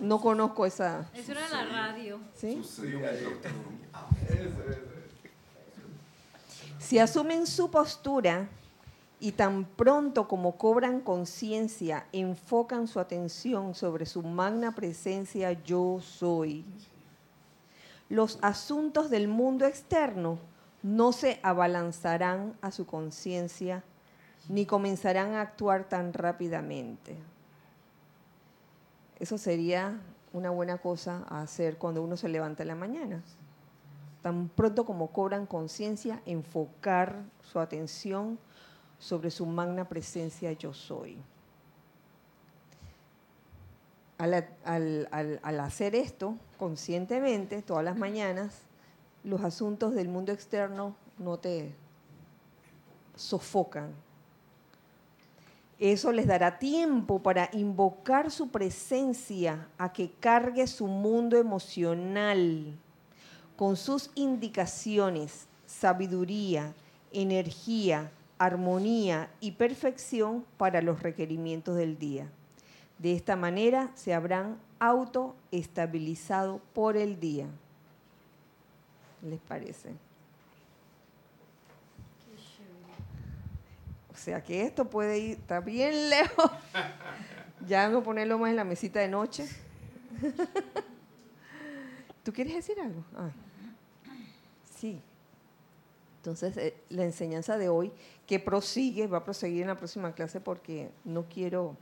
No conozco esa. Eso era la radio. ¿Sí? Si asumen su postura y tan pronto como cobran conciencia, enfocan su atención sobre su magna presencia yo soy. Los asuntos del mundo externo no se abalanzarán a su conciencia ni comenzarán a actuar tan rápidamente. Eso sería una buena cosa a hacer cuando uno se levanta en la mañana. Tan pronto como cobran conciencia, enfocar su atención sobre su magna presencia yo soy. Al, al, hacer esto conscientemente todas las mañanas, los asuntos del mundo externo no te sofocan. Eso les dará tiempo para invocar su presencia a que cargue su mundo emocional con sus indicaciones, sabiduría, energía, armonía y perfección para los requerimientos del día. De esta manera se habrán autoestabilizado por el día. ¿Les parece? Sea que esto puede ir, está bien lejos. Ya a ponerlo más en la mesita de noche. ¿Tú quieres decir algo? Ah. Sí. Entonces, eh, la enseñanza de hoy, que prosigue, va a proseguir en la próxima clase porque no quiero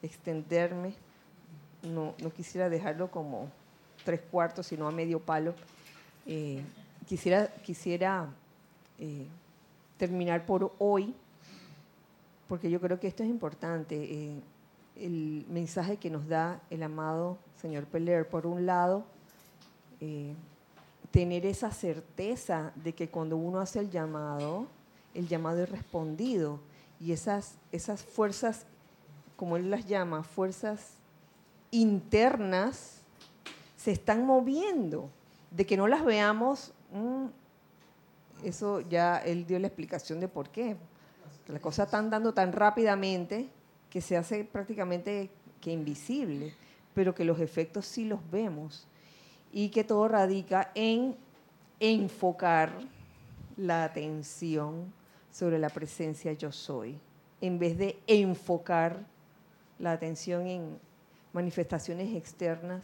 extenderme, no, no quisiera dejarlo como tres cuartos, sino a medio palo. Eh, quisiera quisiera eh, terminar por hoy, porque yo creo que esto es importante. el mensaje que nos da el amado señor Peler, por un lado, tener esa certeza de que cuando uno hace el llamado, el llamado es respondido y esas, esas fuerzas, como él las llama, fuerzas internas, se están moviendo. De que no las veamos, mm, eso ya él dio la explicación de por qué. Las cosas están dando tan rápidamente que se hace prácticamente que invisible, pero que los efectos sí los vemos y que todo radica en enfocar la atención sobre la presencia yo soy, en vez de enfocar la atención en manifestaciones externas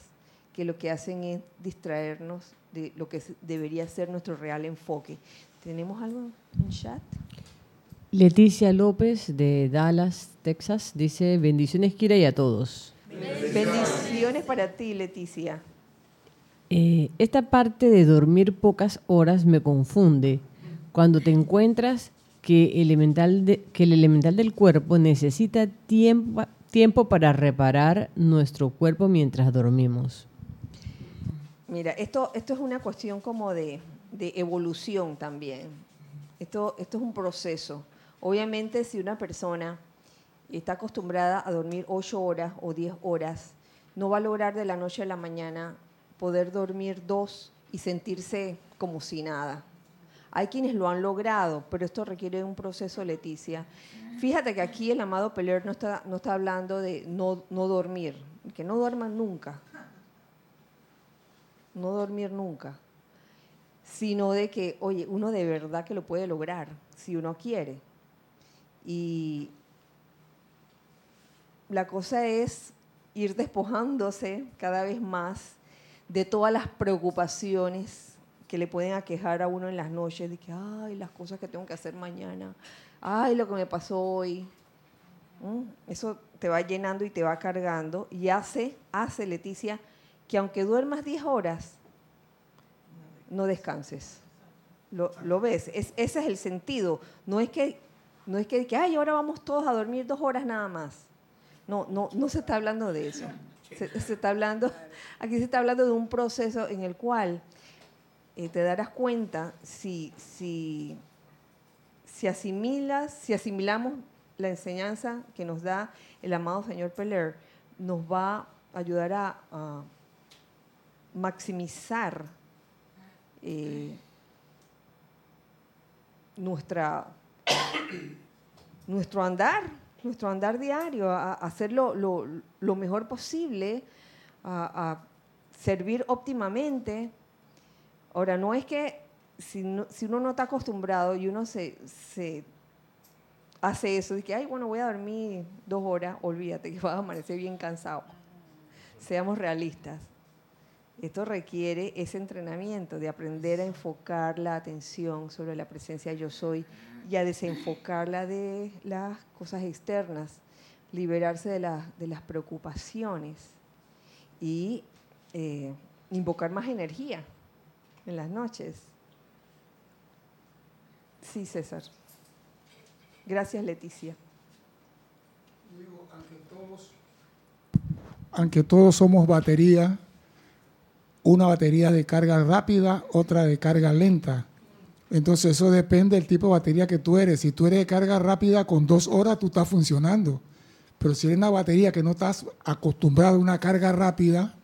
que lo que hacen es distraernos de lo que debería ser nuestro real enfoque. ¿Tenemos algo en chat? Leticia López de Dallas, Texas, dice, bendiciones Kira y a todos. Bendiciones para ti, Leticia. Eh, esta parte de dormir pocas horas me confunde. Cuando te encuentras que, elemental que el elemental del cuerpo necesita tiempo, tiempo para reparar nuestro cuerpo mientras dormimos. Mira, esto, esto es una cuestión como de, de evolución también. Esto, esto es un proceso. Obviamente, si una persona está acostumbrada a dormir 8 horas o 10 horas, no va a lograr de la noche a la mañana poder dormir dos y sentirse como si nada. Hay quienes lo han logrado, pero esto requiere un proceso, Leticia. Fíjate que aquí el amado Peler no está, no está hablando de no, no dormir, que no duerman nunca. No dormir nunca. Sino de que, oye, uno de verdad que lo puede lograr, si uno quiere. Y la cosa es ir despojándose cada vez más de todas las preocupaciones que le pueden aquejar a uno en las noches, de que, ay, las cosas que tengo que hacer mañana, ay, lo que me pasó hoy. ¿Mm? Eso te va llenando y te va cargando y hace, hace, Leticia, que aunque duermas 10 horas, no descanses. Lo, ves, ese es el sentido. No es que, no es que, que, ay, ahora vamos todos a dormir dos horas nada más. No, no, no se está hablando de eso. Se, está hablando, aquí se está hablando de un proceso en el cual eh, te darás cuenta si, si, si asimilas, si asimilamos la enseñanza que nos da el amado señor Peler, nos va a ayudar a, maximizar eh, nuestra, nuestro andar nuestro andar diario, a, hacerlo lo, mejor posible, a, servir óptimamente. Ahora, no es que si, uno no está acostumbrado y uno se, hace eso, de que, ay, bueno, voy a dormir dos horas, olvídate que vas a amanecer bien cansado. Seamos realistas. Esto requiere ese entrenamiento de aprender a enfocar la atención sobre la presencia yo soy y a desenfocarla de las cosas externas, liberarse de, de las preocupaciones y eh, invocar más energía en las noches. Sí, César. Gracias, Leticia. aunque todos somos batería, una batería de carga rápida, otra de carga lenta. Entonces eso depende del tipo de batería que tú eres. Si tú eres de carga rápida, con dos horas tú estás funcionando. Pero si eres una batería que no estás acostumbrada a una carga rápida,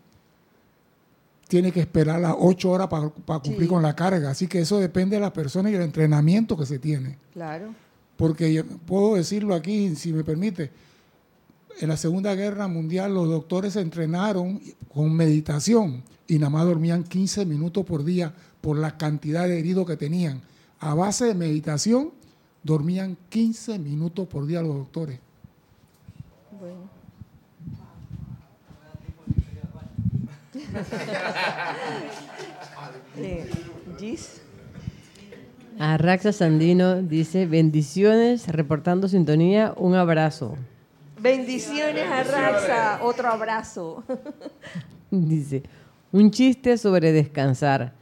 tiene que esperar las ocho horas para, cumplir con la carga. Así que eso depende de la persona y el entrenamiento que se tiene. Claro. Porque puedo decirlo aquí, si me permite, en la Segunda Guerra Mundial los doctores se entrenaron con meditación y nada más dormían 15 minutos por día por la cantidad de heridos que tenían. A base de meditación dormían 15 minutos por día los doctores. Bueno. eh, Arraxa Sandino dice, bendiciones, reportando sintonía, un abrazo. Bendiciones a Raxa, otro abrazo. Dice, un chiste sobre descansar.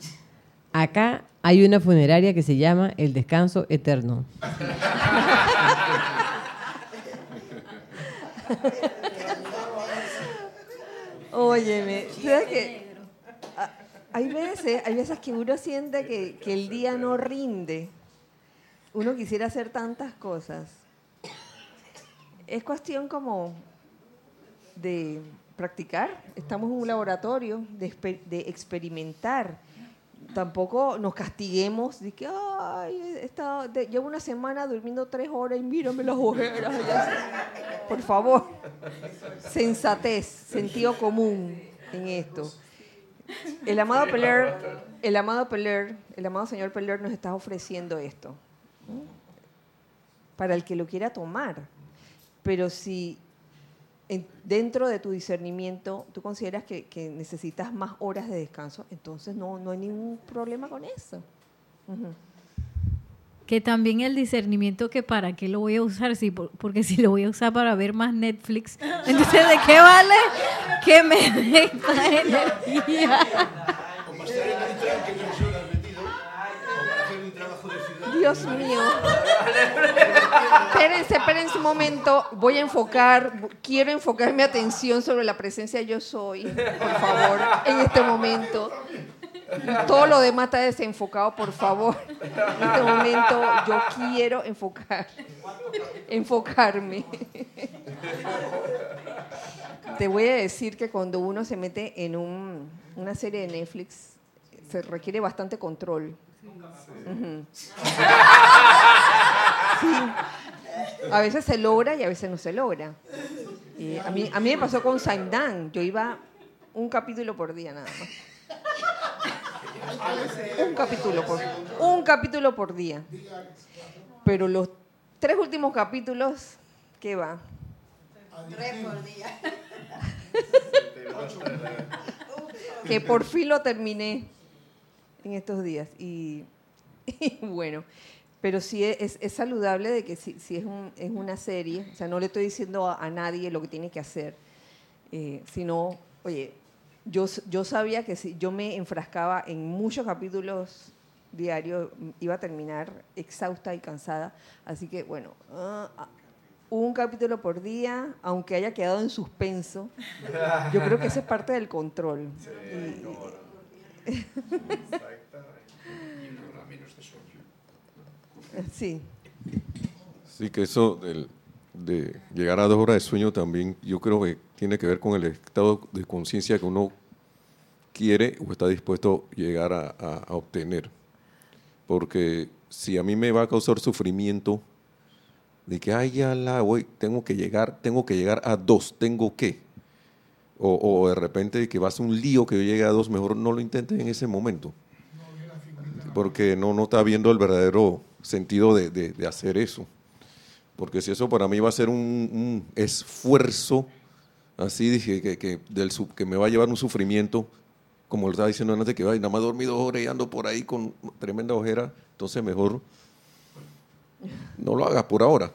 Acá hay una funeraria que se llama El Descanso Eterno. Óyeme, ¿sabes qué? Hay veces, hay veces que uno siente que, que el día no rinde. Uno quisiera hacer tantas cosas es cuestión como de practicar. Estamos en un laboratorio de, experimentar. Tampoco nos castiguemos de que, ay, llevo una semana durmiendo tres horas y mírame las ojeras. Por favor, sensatez, sentido común en esto. El amado Peler, el amado el amado señor Peler nos está ofreciendo esto para el que lo quiera tomar pero si dentro de tu discernimiento tú consideras que, necesitas más horas de descanso, entonces no, no hay ningún problema con eso. Que también el discernimiento que para qué lo voy a usar, sí, porque si lo voy a usar para ver más Netflix, entonces ¿de qué vale que me dé energía? Dios mío. espérense, espérense un momento. Voy a enfocar, quiero enfocar mi atención sobre la presencia yo soy, por favor, en este momento. Todo lo demás está desenfocado, por favor. En este momento yo quiero enfocar, enfocarme. Te voy a decir que cuando uno se mete en una serie de Netflix, se requiere bastante control. A veces se logra y a veces no se logra. a, mí, a mí me pasó con Dan Yo iba un capítulo por día nada más. Un capítulo por, un capítulo por día. Pero los tres últimos capítulos, ¿qué va? Tres por día. que por fin lo terminé en estos días. Y, bueno, pero sí es, saludable de que si, es, una serie, o sea, no le estoy diciendo a, nadie lo que tiene que hacer, eh, sino, oye, yo, yo sabía que si yo me enfrascaba en muchos capítulos diarios, iba a terminar exhausta y cansada. Así que, bueno, ah, un capítulo por día, aunque haya quedado en suspenso, yo creo que eso es parte del control. Sí. Sí, que eso de llegar a dos horas de sueño también yo creo que tiene que ver con el estado de conciencia que uno quiere o está dispuesto a llegar a, obtener. Porque si a mí me va a causar sufrimiento de que, ay, ya la voy, tengo que llegar, tengo que llegar a dos, tengo que. O, de repente que va a ser un lío que yo llegue a dos, mejor no lo intente en ese momento. Porque no, no está viendo el verdadero sentido de, hacer eso. Porque si eso para mí va a ser un, esfuerzo, así dije, que, que, del, que me va a llevar un sufrimiento, como lo estaba diciendo antes, que ay, nada más dormí dos horas y ando por ahí con tremenda ojera, entonces mejor no lo hagas por ahora.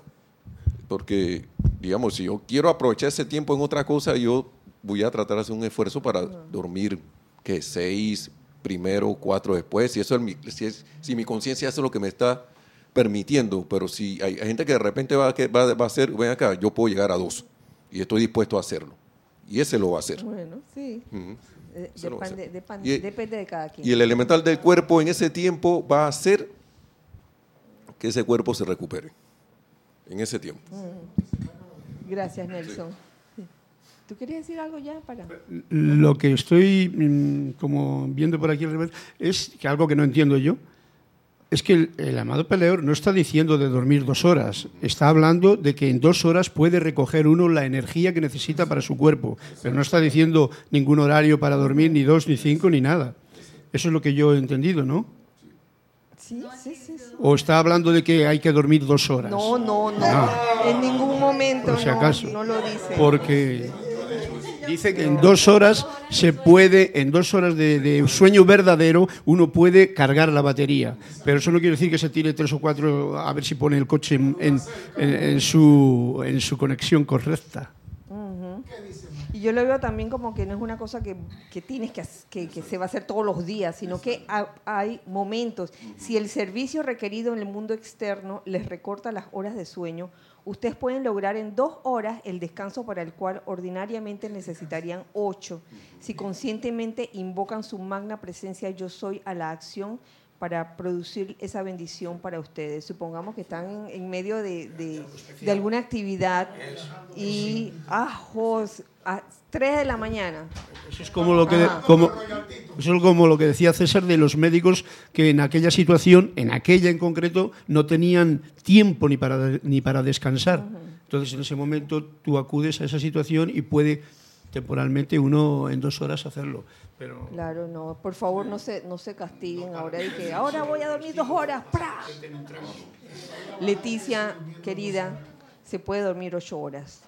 Porque, digamos, si yo quiero aprovechar ese tiempo en otra cosa, yo voy a tratar de hacer un esfuerzo para dormir, que seis primero, cuatro después. Si, eso es mi, si, es- si mi conciencia hace lo que me está permitiendo, pero si hay, hay gente que de repente va a, que va, va a hacer, ven acá, yo puedo llegar a dos y estoy dispuesto a hacerlo. Y ese lo va a hacer. Bueno, sí. Eh, depende, Y- depende de cada quien. Y el elemental del cuerpo en ese tiempo va a hacer que ese cuerpo se recupere. En ese tiempo. Gracias, Nelson. Sí. ¿Tú querías decir algo ya para? Lo que estoy mm, como viendo por aquí al revés es que algo que no entiendo yo es que el, el amado peleador no está diciendo de dormir dos horas, está hablando de que en dos horas puede recoger uno la energía que necesita para su cuerpo, pero no está diciendo ningún horario para dormir, ni dos, ni cinco, ni nada. Eso es lo que yo he entendido, ¿no? Sí, sí, sí. sí. O está hablando de que hay que dormir dos horas. No, no, no. Ah. En ningún momento Por si no, acaso. no lo dice. Porque dice que en dos horas se puede, en dos horas de, de sueño verdadero, uno puede cargar la batería. Pero eso no quiere decir que se tire tres o cuatro a ver si pone el coche en, en- en- su, en su conexión correcta. Y yo lo veo también como que no es una cosa que, que tienes que, que, que se va a hacer todos los días, sino que ha- hay momentos. Si el servicio requerido en el mundo externo les recorta las horas de sueño, ustedes pueden lograr en dos horas el descanso para el cual ordinariamente necesitarían ocho, si conscientemente invocan su magna presencia yo soy a la acción para producir esa bendición para ustedes. Supongamos que están en, medio de, de- de alguna actividad y ajos a 3 de la mañana. Eso es como lo que, Ajá. como, eso es como lo que decía César de los médicos que en aquella situación, en aquella en concreto, no tenían tiempo ni para, ni para descansar. Entonces, en ese momento tú acudes a esa situación y puede temporalmente uno en dos horas hacerlo. Pero Claro, no, por favor no se, no se castiguen ahora y que ahora voy a dormir dos horas. ¡pra! Leticia, querida, se puede dormir ocho horas.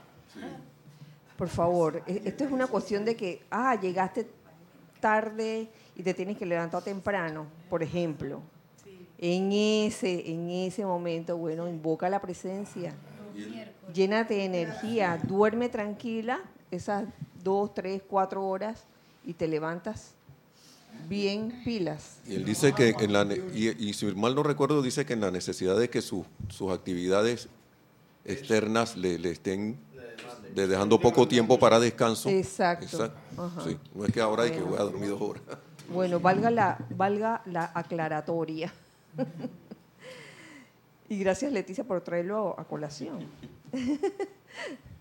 Por favor, e- esto es una cuestión de que, ah, llegaste tarde y te tienes que levantar temprano, por ejemplo. En ese, en ese momento, bueno, invoca la presencia. Llénate de energía, duerme tranquila esas dos, tres, cuatro horas y te levantas bien pilas. Y él dice que, en la, y, y si mal no recuerdo, dice que en la necesidad de que su- sus actividades externas le, le estén de dejando poco tiempo para descanso. Exacto. Sí, no es que ahora hay que voy a dormir dos horas. Bueno, valga la, valga la aclaratoria. y gracias Leticia por traerlo a colación.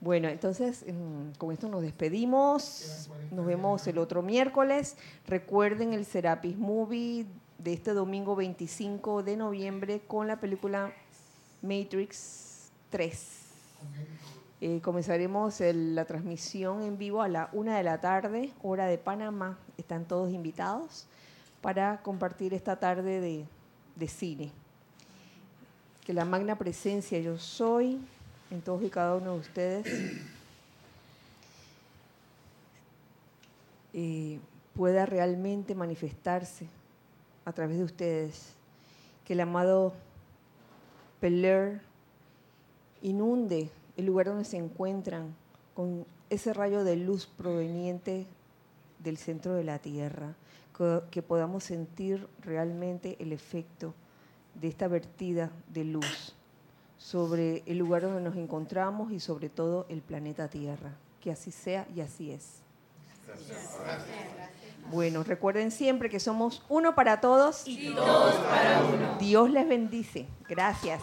bueno, entonces mm, con esto nos despedimos. Nos vemos el otro miércoles. Recuerden el Serapis Movie de este domingo 25 de noviembre con la película Matrix 3. Eh, comenzaremos la transmisión en vivo a la una de la tarde, hora de Panamá. Están todos invitados para compartir esta tarde de, de cine. Que la magna presencia yo soy en todos y cada uno de ustedes eh, pueda realmente manifestarse a través de ustedes. Que el amado Peler inunde el lugar donde se encuentran con ese rayo de luz proveniente del centro de la Tierra, que, que podamos sentir realmente el efecto de esta vertida de luz sobre el lugar donde nos encontramos y sobre todo el planeta Tierra. Que así sea y así es. Bueno, recuerden siempre que somos uno para todos y todos para uno. Dios les bendice. Gracias.